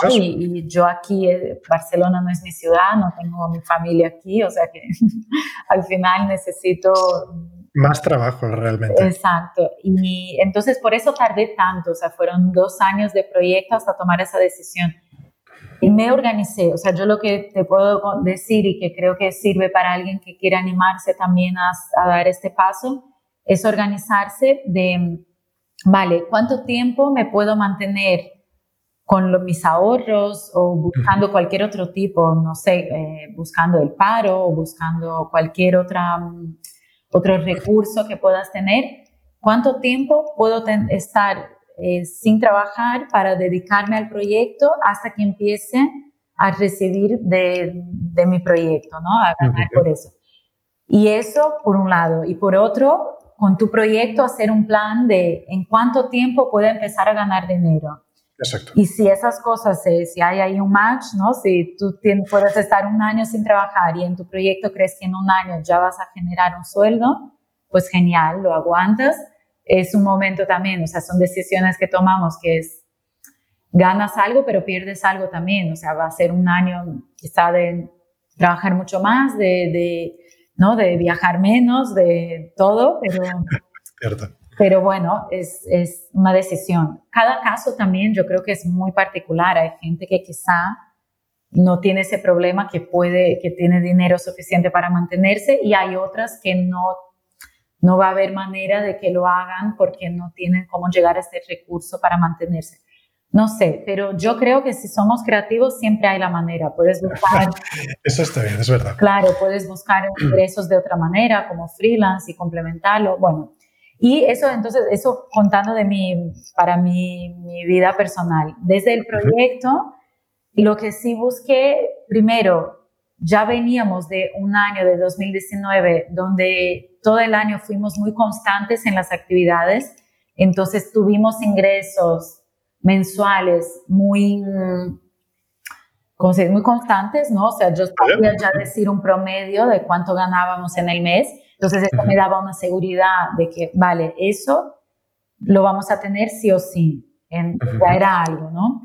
Y, yo aquí, eh, Barcelona no es mi ciudad, no tengo mi familia aquí, o sea que al final necesito más trabajo realmente. Exacto. Y entonces por eso tardé tanto, o sea, fueron dos años de proyecto hasta tomar esa decisión. Y me organicé, o sea, yo lo que te puedo decir y que creo que sirve para alguien que quiera animarse también a, dar este paso, es organizarse de, vale, ¿cuánto tiempo me puedo mantener con mis ahorros o buscando cualquier otro tipo, no sé, eh, buscando el paro o buscando cualquier otra otro recurso que puedas tener, cuánto tiempo puedo estar eh, sin trabajar para dedicarme al proyecto hasta que empiece a recibir de, mi proyecto, ¿no? A ganar por eso. Y eso por un lado. Y por otro, con tu proyecto hacer un plan de en cuánto tiempo puedo empezar a ganar dinero. Exacto. Y si esas cosas, eh, si hay ahí un match, ¿no? Si tú puedes estar un año sin trabajar y en tu proyecto crees que en un año ya vas a generar un sueldo, pues genial, lo aguantas. Es un momento también, o sea, son decisiones que tomamos que es, ganas algo, pero pierdes algo también. O sea, va a ser un año quizá de trabajar mucho más, de, de ¿no? De viajar menos, de todo, pero... Cierto pero bueno, es, es, una decisión. Cada caso también yo creo que es muy particular. Hay gente que quizá no tiene ese problema, que puede, que tiene dinero suficiente para mantenerse y hay otras que no, no va a haber manera de que lo hagan porque no tienen cómo llegar a este recurso para mantenerse. No sé, pero yo creo que si somos creativos siempre hay la manera. Puedes buscar. Eso está bien, es verdad. Claro, puedes buscar ingresos de otra manera, como freelance y complementarlo. Bueno, y eso, entonces, eso contando de mi, para mi, mi vida personal. Desde el proyecto, lo que sí busqué, primero, ya veníamos de un año de 2019 donde todo el año fuimos muy constantes en las actividades, entonces tuvimos ingresos mensuales muy, como se muy constantes, ¿no? O sea, yo podía ya decir un promedio de cuánto ganábamos en el mes entonces eso me daba una seguridad de que, vale, eso lo vamos a tener sí o sí, en, ya era algo, ¿no?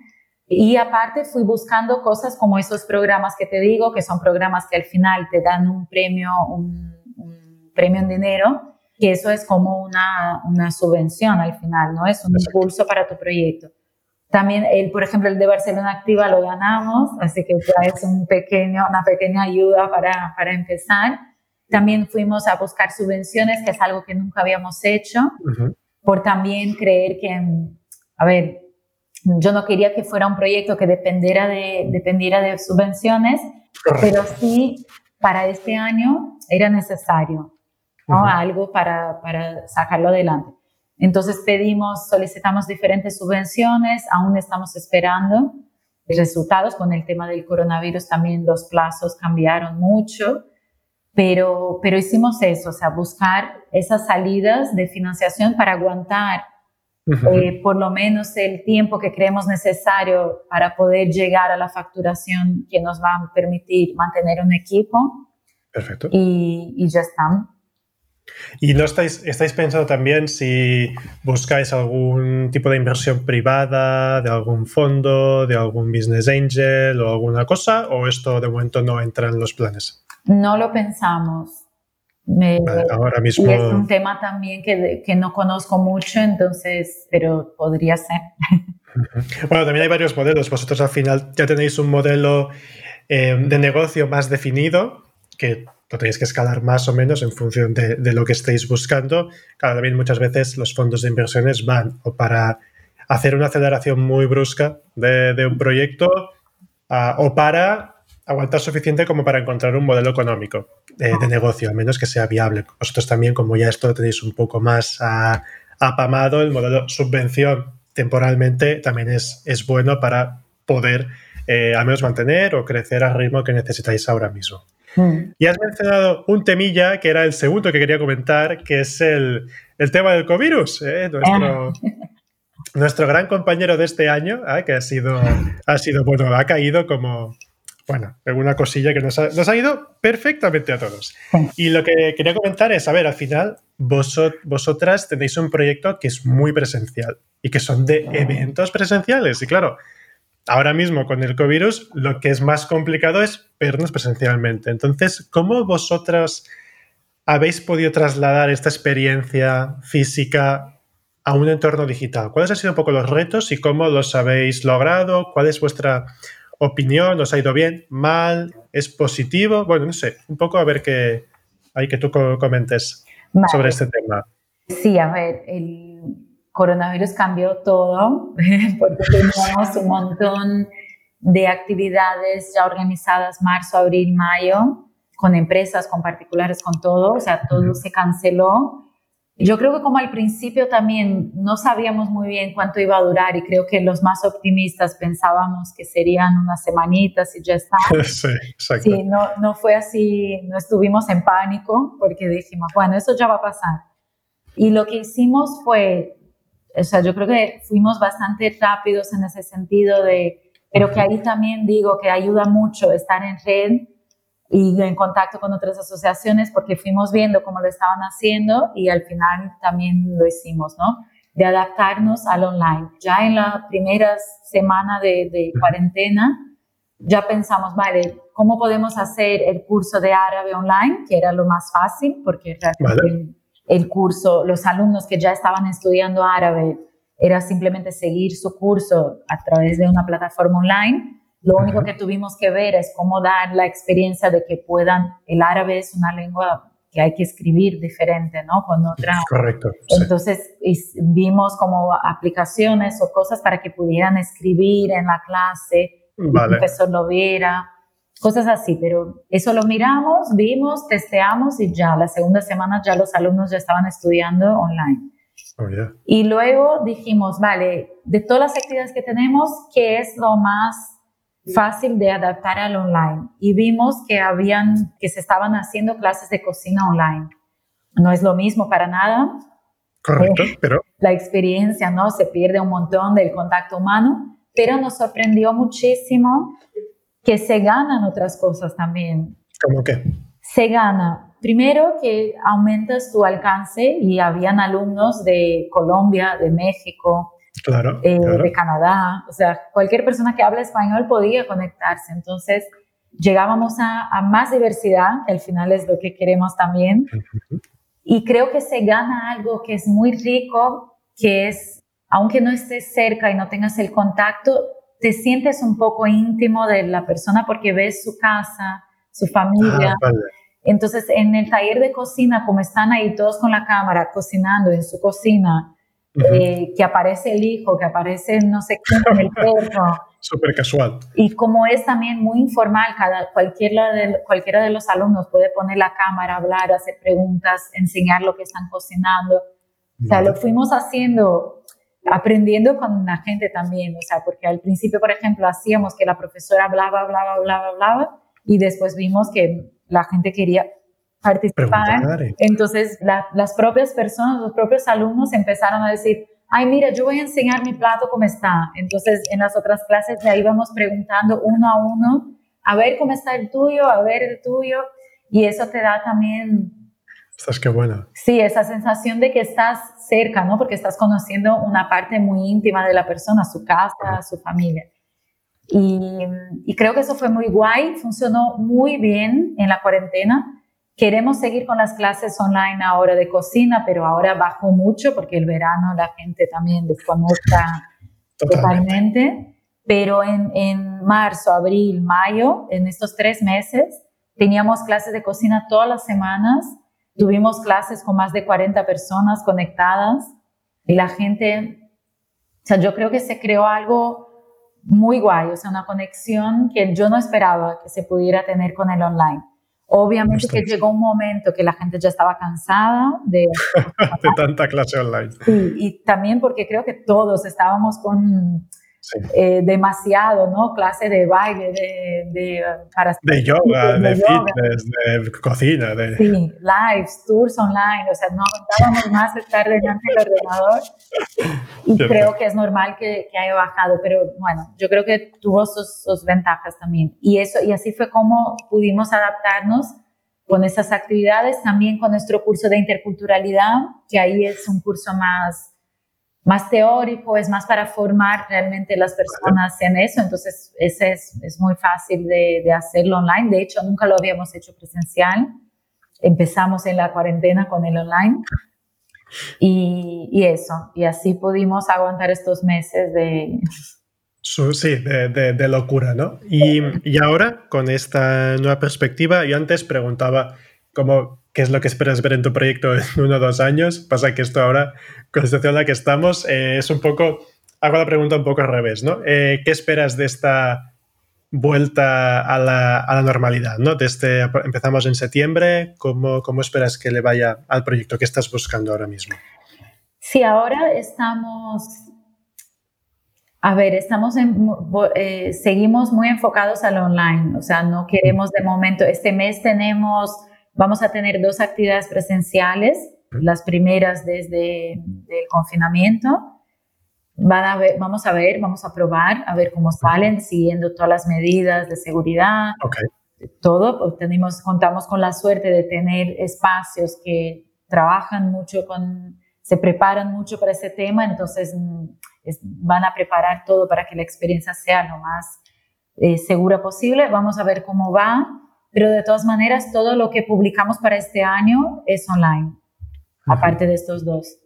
Y aparte fui buscando cosas como esos programas que te digo, que son programas que al final te dan un premio, un, premio en dinero, que eso es como una, una, subvención al final, ¿no? Es un impulso para tu proyecto. También, el, por ejemplo, el de Barcelona Activa lo ganamos, así que ya es un pequeño, una pequeña ayuda para, para empezar. También fuimos a buscar subvenciones, que es algo que nunca habíamos hecho, por también creer que, a ver, yo no quería que fuera un proyecto que dependiera de, dependiera de subvenciones, pero sí para este año era necesario ¿no? algo para, para sacarlo adelante. Entonces pedimos, solicitamos diferentes subvenciones, aún estamos esperando resultados. Con el tema del coronavirus también los plazos cambiaron mucho. Pero, pero hicimos eso, o sea, buscar esas salidas de financiación para aguantar eh, por lo menos el tiempo que creemos necesario para poder llegar a la facturación que nos va a permitir mantener un equipo. Perfecto. Y, y ya están. ¿Y no estáis, estáis pensando también si buscáis algún tipo de inversión privada, de algún fondo, de algún business angel o alguna cosa? ¿O esto de momento no entra en los planes? No lo pensamos ahora mismo... Y es un tema también que, que, no conozco mucho, entonces, pero podría ser. Bueno, también hay varios modelos. Vosotros al final ya tenéis un modelo eh, de negocio más definido que lo tenéis que escalar más o menos en función de, de, lo que estéis buscando. Claro, también muchas veces los fondos de inversiones van o para hacer una aceleración muy brusca de, de un proyecto o para aguantar suficiente como para encontrar un modelo económico de, negocio, al menos que sea viable. Vosotros también, como ya esto lo tenéis un poco más apamado, el modelo subvención temporalmente también es, es bueno para poder eh, al menos mantener o crecer al ritmo que necesitáis ahora mismo. Mm. Y has mencionado un temilla que era el segundo que quería comentar, que es el, tema del covirus, ¿eh? nuestro, ah. nuestro gran compañero de este año, ¿eh? que ha sido, ha sido, bueno, ha caído como, bueno, alguna cosilla que nos ha, nos ha, ido perfectamente a todos. Y lo que quería comentar es, a ver, al final vosotras tenéis un proyecto que es muy presencial y que son de eventos presenciales. Y claro, ahora mismo con el COVID lo que es más complicado es vernos presencialmente. Entonces, ¿cómo vosotras habéis podido trasladar esta experiencia física a un entorno digital? ¿Cuáles han sido un poco los retos y cómo los habéis logrado? ¿Cuál es vuestra opinión, ¿os ha ido bien, mal, es positivo? Bueno, no sé, un poco a ver qué hay que tú comentes sobre este tema. Sí, a ver, el coronavirus cambió todo porque teníamos un montón de actividades ya organizadas marzo, abril, mayo, con empresas, con particulares, con todo, o sea, todo se canceló yo creo que como al principio también no sabíamos muy bien cuánto iba a durar y creo que los más optimistas pensábamos que serían unas semanitas y ya está. Sí, exacto. Sí, no, no fue así, no estuvimos en pánico porque dijimos, bueno, eso ya va a pasar. Y lo que hicimos fue, o sea, yo creo que fuimos bastante rápidos en ese sentido de, pero que ahí también digo que ayuda mucho estar en red y en contacto con otras asociaciones porque fuimos viendo cómo lo estaban haciendo y al final también lo hicimos, ¿no? De adaptarnos al online. Ya en la primera semana de, de cuarentena ya pensamos, vale, ¿cómo podemos hacer el curso de árabe online? Que era lo más fácil porque realmente el curso, los alumnos que ya estaban estudiando árabe, era simplemente seguir su curso a través de una plataforma online lo único que tuvimos que ver es cómo dar la experiencia de que puedan, el árabe es una lengua que hay que escribir diferente, ¿no? Con otra. Correcto. Entonces vimos como aplicaciones o cosas para que pudieran escribir en la clase, vale. el profesor lo viera, cosas así, pero eso lo miramos, vimos, testeamos y ya, la segunda semana ya los alumnos ya estaban estudiando online. Oh, y luego dijimos, vale, de todas las actividades que tenemos, ¿qué es lo más fácil de adaptar al online y vimos que habían que se estaban haciendo clases de cocina online. No es lo mismo para nada. Correcto, eh, pero la experiencia no se pierde un montón del contacto humano, pero nos sorprendió muchísimo que se ganan otras cosas también. ¿Cómo qué? Se gana primero que aumentas tu alcance y habían alumnos de Colombia, de México, eh, de Canadá, o sea, cualquier persona que habla español podía conectarse. Entonces, llegábamos a, más diversidad, que al final es lo que queremos también. Y creo que se gana algo que es muy rico, que es, aunque no estés cerca y no tengas el contacto, te sientes un poco íntimo de la persona porque ves su casa, su familia. Ah, Entonces, en el taller de cocina, como están ahí todos con la cámara cocinando en su cocina, eh, que aparece el hijo, que aparece no sé quién el perro. Súper casual. Y como es también muy informal, cada, cualquiera, de, cualquiera de los alumnos puede poner la cámara, hablar, hacer preguntas, enseñar lo que están cocinando. O sea, lo fuimos haciendo, aprendiendo con la gente también. O sea, porque al principio, por ejemplo, hacíamos que la profesora hablaba, hablaba, hablaba, hablaba, y después vimos que la gente quería participar. Entonces, las propias personas, los propios alumnos empezaron a decir, ay, mira, yo voy a enseñar mi plato cómo está. Entonces, en las otras clases de ahí vamos preguntando uno a uno, a ver cómo está el tuyo, a ver el tuyo. Y eso te da también... Estás qué buena. Sí, esa sensación de que estás cerca, ¿no? Porque estás conociendo una parte muy íntima de la persona, su casa, su familia. Y, y creo que eso fue muy guay, funcionó muy bien en la cuarentena Queremos seguir con las clases online ahora de cocina, pero ahora bajó mucho porque el verano la gente también desconozca totalmente. Pero en, en marzo, abril, mayo, en estos tres meses, teníamos clases de cocina todas las semanas. Tuvimos clases con más de 40 personas conectadas y la gente, o sea, yo creo que se creó algo muy guay, o sea, una conexión que yo no esperaba que se pudiera tener con el online. Obviamente que llegó un momento que la gente ya estaba cansada de, de tanta clase online. Y también porque creo que todos estábamos con eh, demasiado, ¿no? Clase de baile, de, de, para de yoga, de, fitness, de cocina. De... Sí, lives, tours online, o sea, no aguantábamos más estar delante del ordenador y creo que es normal que, que, haya bajado, pero bueno, yo creo que tuvo sus, sus ventajas también. Y, eso, y así fue como pudimos adaptarnos con esas actividades, también con nuestro curso de interculturalidad, que ahí es un curso más más teórico, es más para formar realmente las personas en eso, entonces ese es, es muy fácil de, de, hacerlo online, de hecho nunca lo habíamos hecho presencial, empezamos en la cuarentena con el online. Y, y eso, y así pudimos aguantar estos meses de... Sí, de, de, de locura, ¿no? Y, y ahora, con esta nueva perspectiva, yo antes preguntaba cómo qué es lo que esperas ver en tu proyecto en uno o dos años. Pasa que esto ahora, con la situación en la que estamos, eh, es un poco, hago la pregunta un poco al revés, ¿no? Eh, ¿Qué esperas de esta vuelta a la, a la normalidad, ¿no? Desde, empezamos en septiembre, ¿cómo, ¿cómo esperas que le vaya al proyecto que estás buscando ahora mismo? Sí, ahora estamos a ver, estamos en, eh, seguimos muy enfocados al online, o sea, no queremos de momento, este mes tenemos Vamos a tener dos actividades presenciales, las primeras desde el confinamiento. Van a ver, vamos a ver, vamos a probar, a ver cómo salen, siguiendo todas las medidas de seguridad, todo. Pues tenemos, contamos con la suerte de tener espacios que trabajan mucho con, se preparan mucho para ese tema, entonces mm, van a preparar todo para que la experiencia sea lo más eh, segura posible. Vamos a ver cómo va pero de todas maneras todo lo que publicamos para este año es online, aparte de estos dos.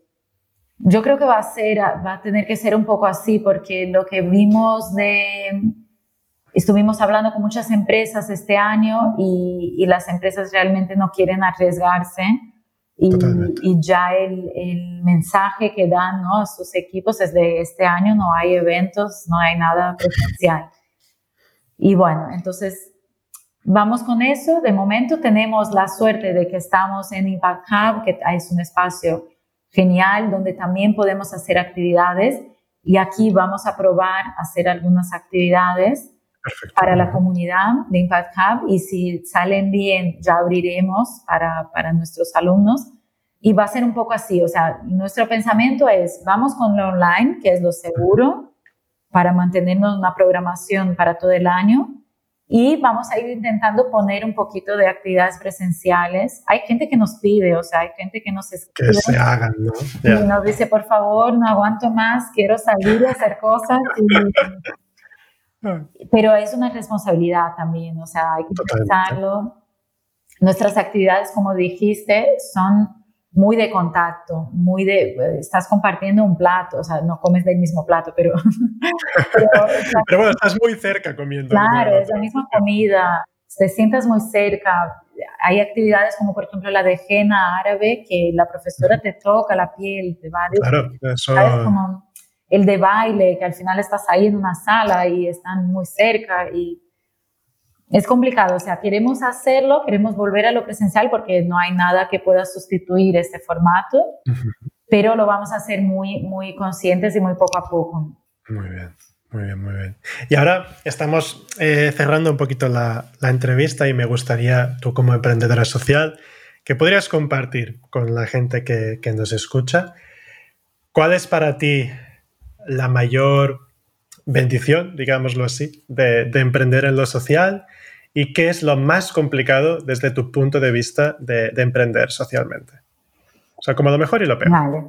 Yo creo que va a ser, va a tener que ser un poco así porque lo que vimos de, estuvimos hablando con muchas empresas este año y, y las empresas realmente no quieren arriesgarse y, y ya el, el, mensaje que dan ¿no? a sus equipos es de este año no hay eventos, no hay nada presencial. Y bueno, entonces Vamos con eso. De momento tenemos la suerte de que estamos en Impact Hub, que es un espacio genial donde también podemos hacer actividades. Y aquí vamos a probar hacer algunas actividades para la comunidad de Impact Hub. Y si salen bien, ya abriremos para, para nuestros alumnos. Y va a ser un poco así. O sea, nuestro pensamiento es, vamos con lo online, que es lo seguro, para mantenernos una programación para todo el año y vamos a ir intentando poner un poquito de actividades presenciales. Hay gente que nos pide, o sea, hay gente que nos escribe. Que se hagan, ¿no? Y nos dice, por favor, no aguanto más, quiero salir y hacer cosas. Pero es una responsabilidad también, o sea, hay que pensarlo. Nuestras actividades, como dijiste, son muy de contacto, muy de, estás compartiendo un plato, o sea, no comes del mismo plato, pero... pero, bueno, estás muy cerca comiendo. Claro, es la misma comida, te sientas muy cerca. Hay actividades como por ejemplo la de jena árabe, que la profesora te toca la piel, te va a... Claro, eso... Como el de baile, que al final estás ahí en una sala y están muy cerca y es complicado, o sea, queremos hacerlo, queremos volver a lo presencial porque no hay nada que pueda sustituir este formato, pero lo vamos a hacer muy, muy conscientes y muy poco a poco. Muy bien. Muy bien, muy bien. Y ahora estamos eh, cerrando un poquito la, la, entrevista y me gustaría, tú como emprendedora social, que podrías compartir con la gente que, nos escucha, ¿cuál es para ti la mayor bendición, digámoslo así, de, emprender en lo social? ¿Y qué es lo más complicado desde tu punto de vista de, emprender socialmente? O sea, como lo mejor y lo peor. Vale.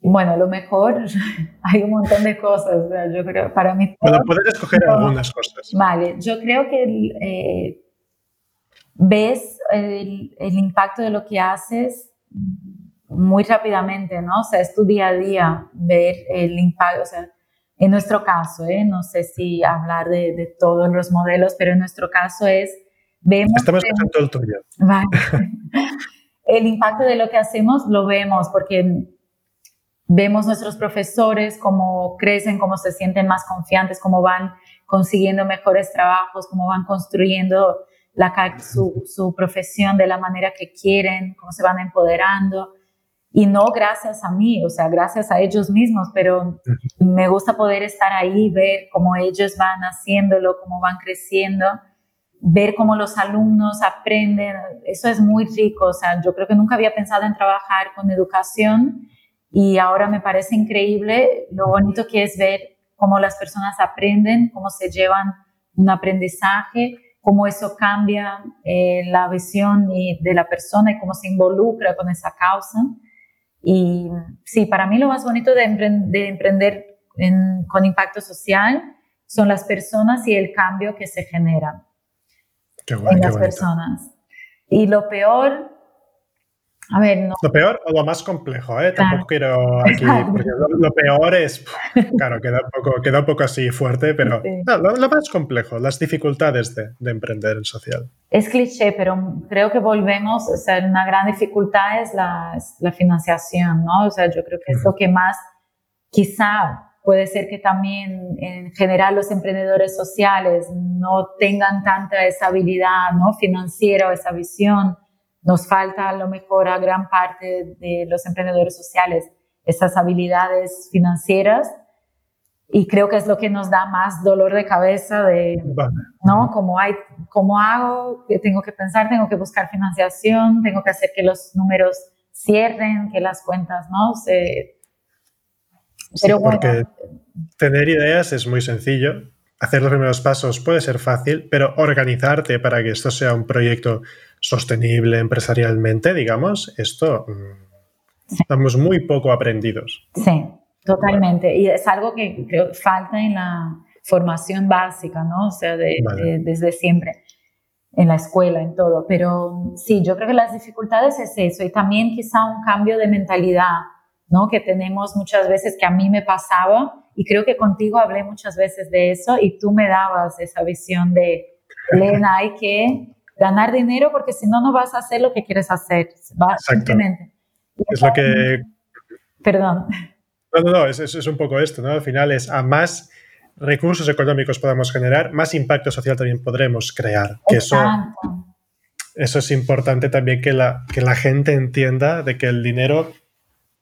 Bueno, lo mejor, hay un montón de cosas. Yo creo, para mí. Bueno, puedes escoger algunas cosas. Vale, yo creo que eh, ves el, impacto de lo que haces muy rápidamente, ¿no? O sea, es tu día a día ver el impacto, o sea, en nuestro caso, ¿eh? no sé si hablar de, todos los modelos, pero en nuestro caso es, vemos... Estamos escuchando el tuyo. el impacto de lo que hacemos lo vemos porque vemos nuestros profesores cómo crecen, cómo se sienten más confiantes, cómo van consiguiendo mejores trabajos, cómo van construyendo su, profesión de la manera que quieren, cómo se van empoderando. Y no gracias a mí, o sea, gracias a ellos mismos, pero me gusta poder estar ahí, ver cómo ellos van haciéndolo, cómo van creciendo, ver cómo los alumnos aprenden. Eso es muy rico, o sea, yo creo que nunca había pensado en trabajar con educación y ahora me parece increíble lo bonito que es ver cómo las personas aprenden, cómo se llevan un aprendizaje cómo eso cambia eh, la visión de la persona y cómo se involucra con esa causa. Y sí, para mí lo más bonito de, emprender con impacto social son las personas y el cambio que se genera en las personas. Y lo peor a ver, no. Lo peor o lo más complejo, ¿eh? Tampoco quiero aquí, porque lo, peor es, claro, queda un poco, queda un poco así fuerte, pero lo, más complejo, las dificultades de, de, emprender en social. Es cliché, pero creo que volvemos, o sea, una gran dificultad es la, la financiación, ¿no? O sea, yo creo que es lo que más, quizá puede ser que también en general los emprendedores sociales no tengan tanta esa habilidad, ¿no? Financiera o esa visión nos falta a lo mejor a gran parte de los emprendedores sociales esas habilidades financieras y creo que es lo que nos da más dolor de cabeza de, ¿no? Como hay, ¿cómo hago? Tengo que pensar, tengo que buscar financiación, tengo que hacer que los números cierren, que las cuentas, ¿no? Se, pero porque tener ideas es muy sencillo, hacer los primeros pasos puede ser fácil, pero organizarte para que esto sea un proyecto sostenible empresarialmente, digamos, esto mm, estamos muy poco aprendidos. Sí, totalmente. Y es algo que creo falta en la formación básica, ¿no? O sea, desde siempre, en la escuela, en todo. Pero sí, yo creo que las dificultades es eso y también quizá un cambio de mentalidad, ¿no? Que tenemos muchas veces que a mí me pasaba y creo que contigo hablé muchas veces de eso y tú me dabas esa visión de, Lena, hay que ganar dinero porque si no, no vas a hacer lo que quieres hacer. simplemente. Es lo que... Perdón. No, no, no, es, es, un poco esto, ¿no? Al final es a más recursos económicos podamos generar, más impacto social también podremos crear. Que eso, eso es importante también que la, que la gente entienda de que el dinero,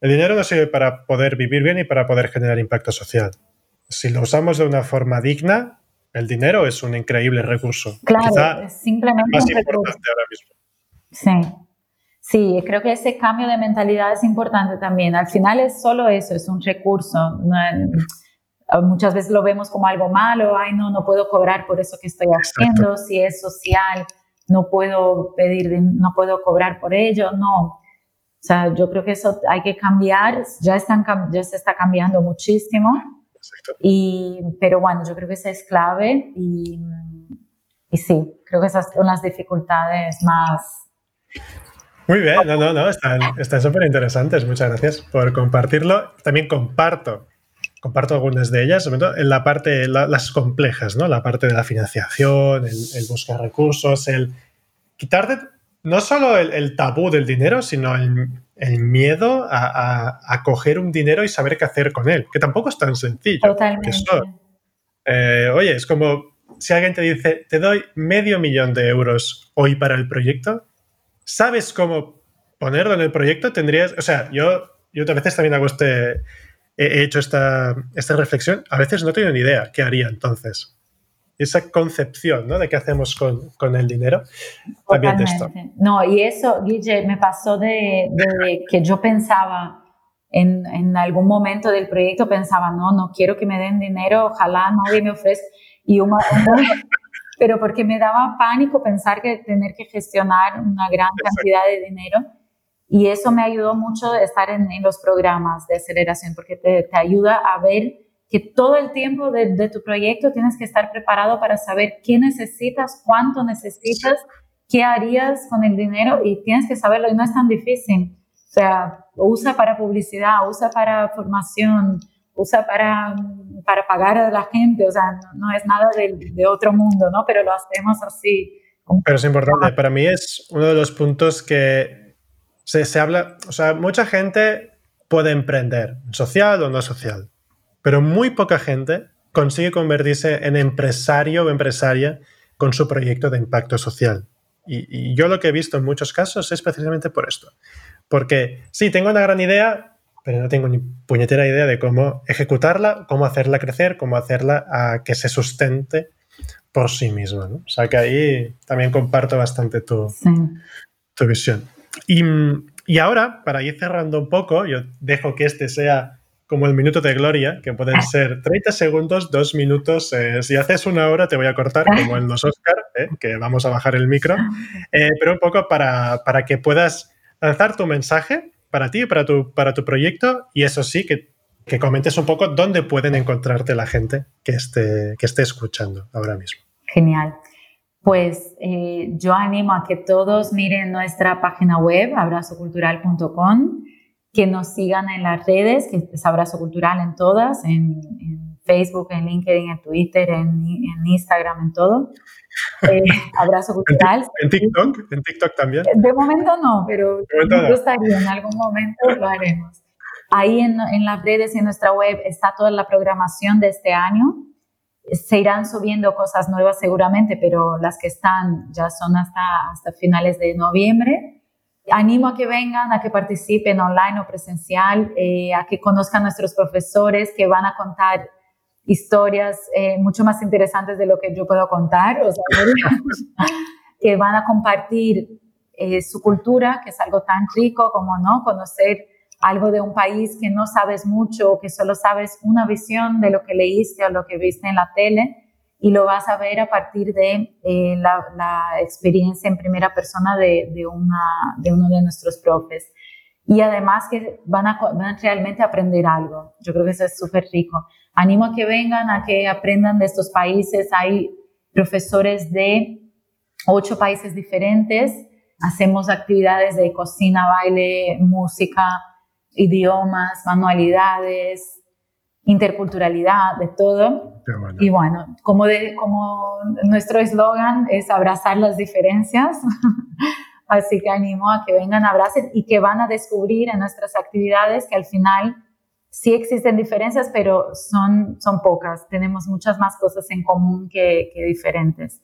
el dinero no sirve para poder vivir bien y para poder generar impacto social. Si lo usamos de una forma digna, el dinero es un increíble recurso. Claro, es simplemente más importante ahora mismo. Sí. Sí, creo que ese cambio de mentalidad es importante también. Al final es solo eso, es un recurso. Muchas veces lo vemos como algo malo, ay no, no puedo cobrar por eso que estoy haciendo, si es social, no puedo pedir, no puedo cobrar por ello, no. O sea, yo creo que eso hay que cambiar, ya, están, ya se está cambiando muchísimo y, pero bueno, yo creo que esa es clave y, y sí, creo que esas son las dificultades más... Muy bien, no, no, no, están súper interesantes, muchas gracias por compartirlo. También comparto, comparto algunas de ellas, sobre todo en la parte, las complejas, ¿no? La parte de la financiación, el, el buscar recursos, el quitarte no solo el, tabú del dinero, sino el, miedo a, coger un dinero y saber qué hacer con él, que tampoco es tan sencillo. Totalmente. Eh, oye, es como si alguien te dice, te doy medio millón de euros hoy para el proyecto, ¿sabes cómo ponerlo en el proyecto? Tendrías, o sea, yo, yo a veces también hago este, he hecho esta, esta reflexión, a veces no tengo ni idea qué haría entonces. esa concepción ¿no? de qué hacemos con, con el dinero. También esto. No, y eso, Guille, me pasó de, que yo pensaba en, en, algún momento del proyecto, pensaba, no, no quiero que me den dinero, ojalá nadie me ofrezca. Y pero porque me daba pánico pensar que tener que gestionar una gran cantidad de dinero. Y eso me ayudó mucho estar en, en los programas de aceleración, porque te, te ayuda a ver que todo el tiempo de, tu proyecto tienes que estar preparado para saber qué necesitas, cuánto necesitas, qué harías con el dinero y tienes que saberlo y no es tan difícil. O sea, usa para publicidad, usa para formación, usa para, para pagar a la gente, o sea, no, es nada de, de, otro mundo, ¿no? Pero lo hacemos así. Pero es importante, para mí es uno de los puntos que se, se habla, o sea, mucha gente puede emprender, social o no social pero muy poca gente consigue convertirse en empresario o empresaria con su proyecto de impacto social. Y, yo lo que he visto en muchos casos es precisamente por esto. Porque sí, tengo una gran idea, pero no tengo ni puñetera idea de cómo ejecutarla, cómo hacerla crecer, cómo hacerla a que se sustente por sí misma. O sea que ahí también comparto bastante tu, tu visión. Y, y ahora, para ir cerrando un poco, yo dejo que este sea como el minuto de gloria, que pueden ser 30 segundos, 2 minutos. Eh, si haces una hora te voy a cortar, como en los Oscar, eh, que vamos a bajar el micro, eh, pero un poco para, para, que puedas lanzar tu mensaje para ti, para tu, para tu proyecto, y eso sí, que, que comentes un poco dónde pueden encontrarte la gente que esté, que esté escuchando ahora mismo. Genial. Pues yo animo a que todos miren nuestra página web, abrazocultural.com que nos sigan en las redes, que es Abrazo Cultural en todas, en, Facebook, en LinkedIn, en Twitter, en, Instagram, en todo. Eh, abrazo Cultural. ¿En, TikTok? ¿En TikTok también? De momento no, pero me gustaría, en algún momento lo haremos. Ahí en, en las redes y en nuestra web está toda la programación de este año. Se irán subiendo cosas nuevas seguramente, pero las que están ya son hasta, hasta finales de noviembre. Animo a que vengan, a que participen online o presencial, eh, a que conozcan a nuestros profesores que van a contar historias eh, mucho más interesantes de lo que yo puedo contar, o sea, que van a compartir eh, su cultura, que es algo tan rico como no conocer algo de un país que no sabes mucho que solo sabes una visión de lo que leíste o lo que viste en la tele y lo vas a ver a partir de eh, la, experiencia en primera persona de uno de nuestros profes. Y además que van a, van a realmente aprender algo. Yo creo que eso es súper rico. Animo a que vengan, a que aprendan de estos países. Hay profesores de ocho países diferentes. Hacemos actividades de cocina, baile, música, idiomas, manualidades, interculturalidad, de todo. Y bueno, como, de, como nuestro eslogan es abrazar las diferencias, así que animo a que vengan, abracen y que van a descubrir en nuestras actividades que al final sí existen diferencias, pero son, son pocas. Tenemos muchas más cosas en común que, que diferentes.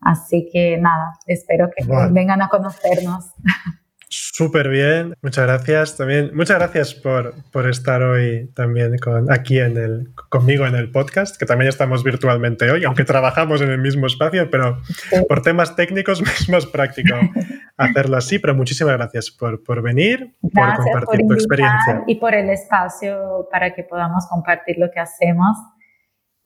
Así que nada, espero que vengan a conocernos. Súper bien, muchas gracias. También, muchas gracias por, por estar hoy también con, aquí en el, conmigo en el podcast, que también estamos virtualmente hoy, aunque trabajamos en el mismo espacio, pero por temas técnicos es más práctico hacerlo así. Pero muchísimas gracias por, por venir, por compartir tu experiencia. Y por el espacio para que podamos compartir lo que hacemos.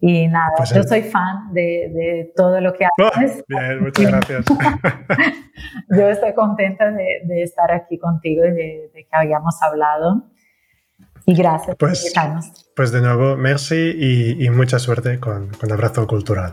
Y nada, pues yo soy fan de, de, todo lo que oh, haces. bien, muchas gracias. yo estoy contenta de, de, estar aquí contigo y de, que habíamos hablado. Y gracias pues, por invitarnos. Pues de nuevo, merci y, y mucha suerte con, con Abrazo Cultural.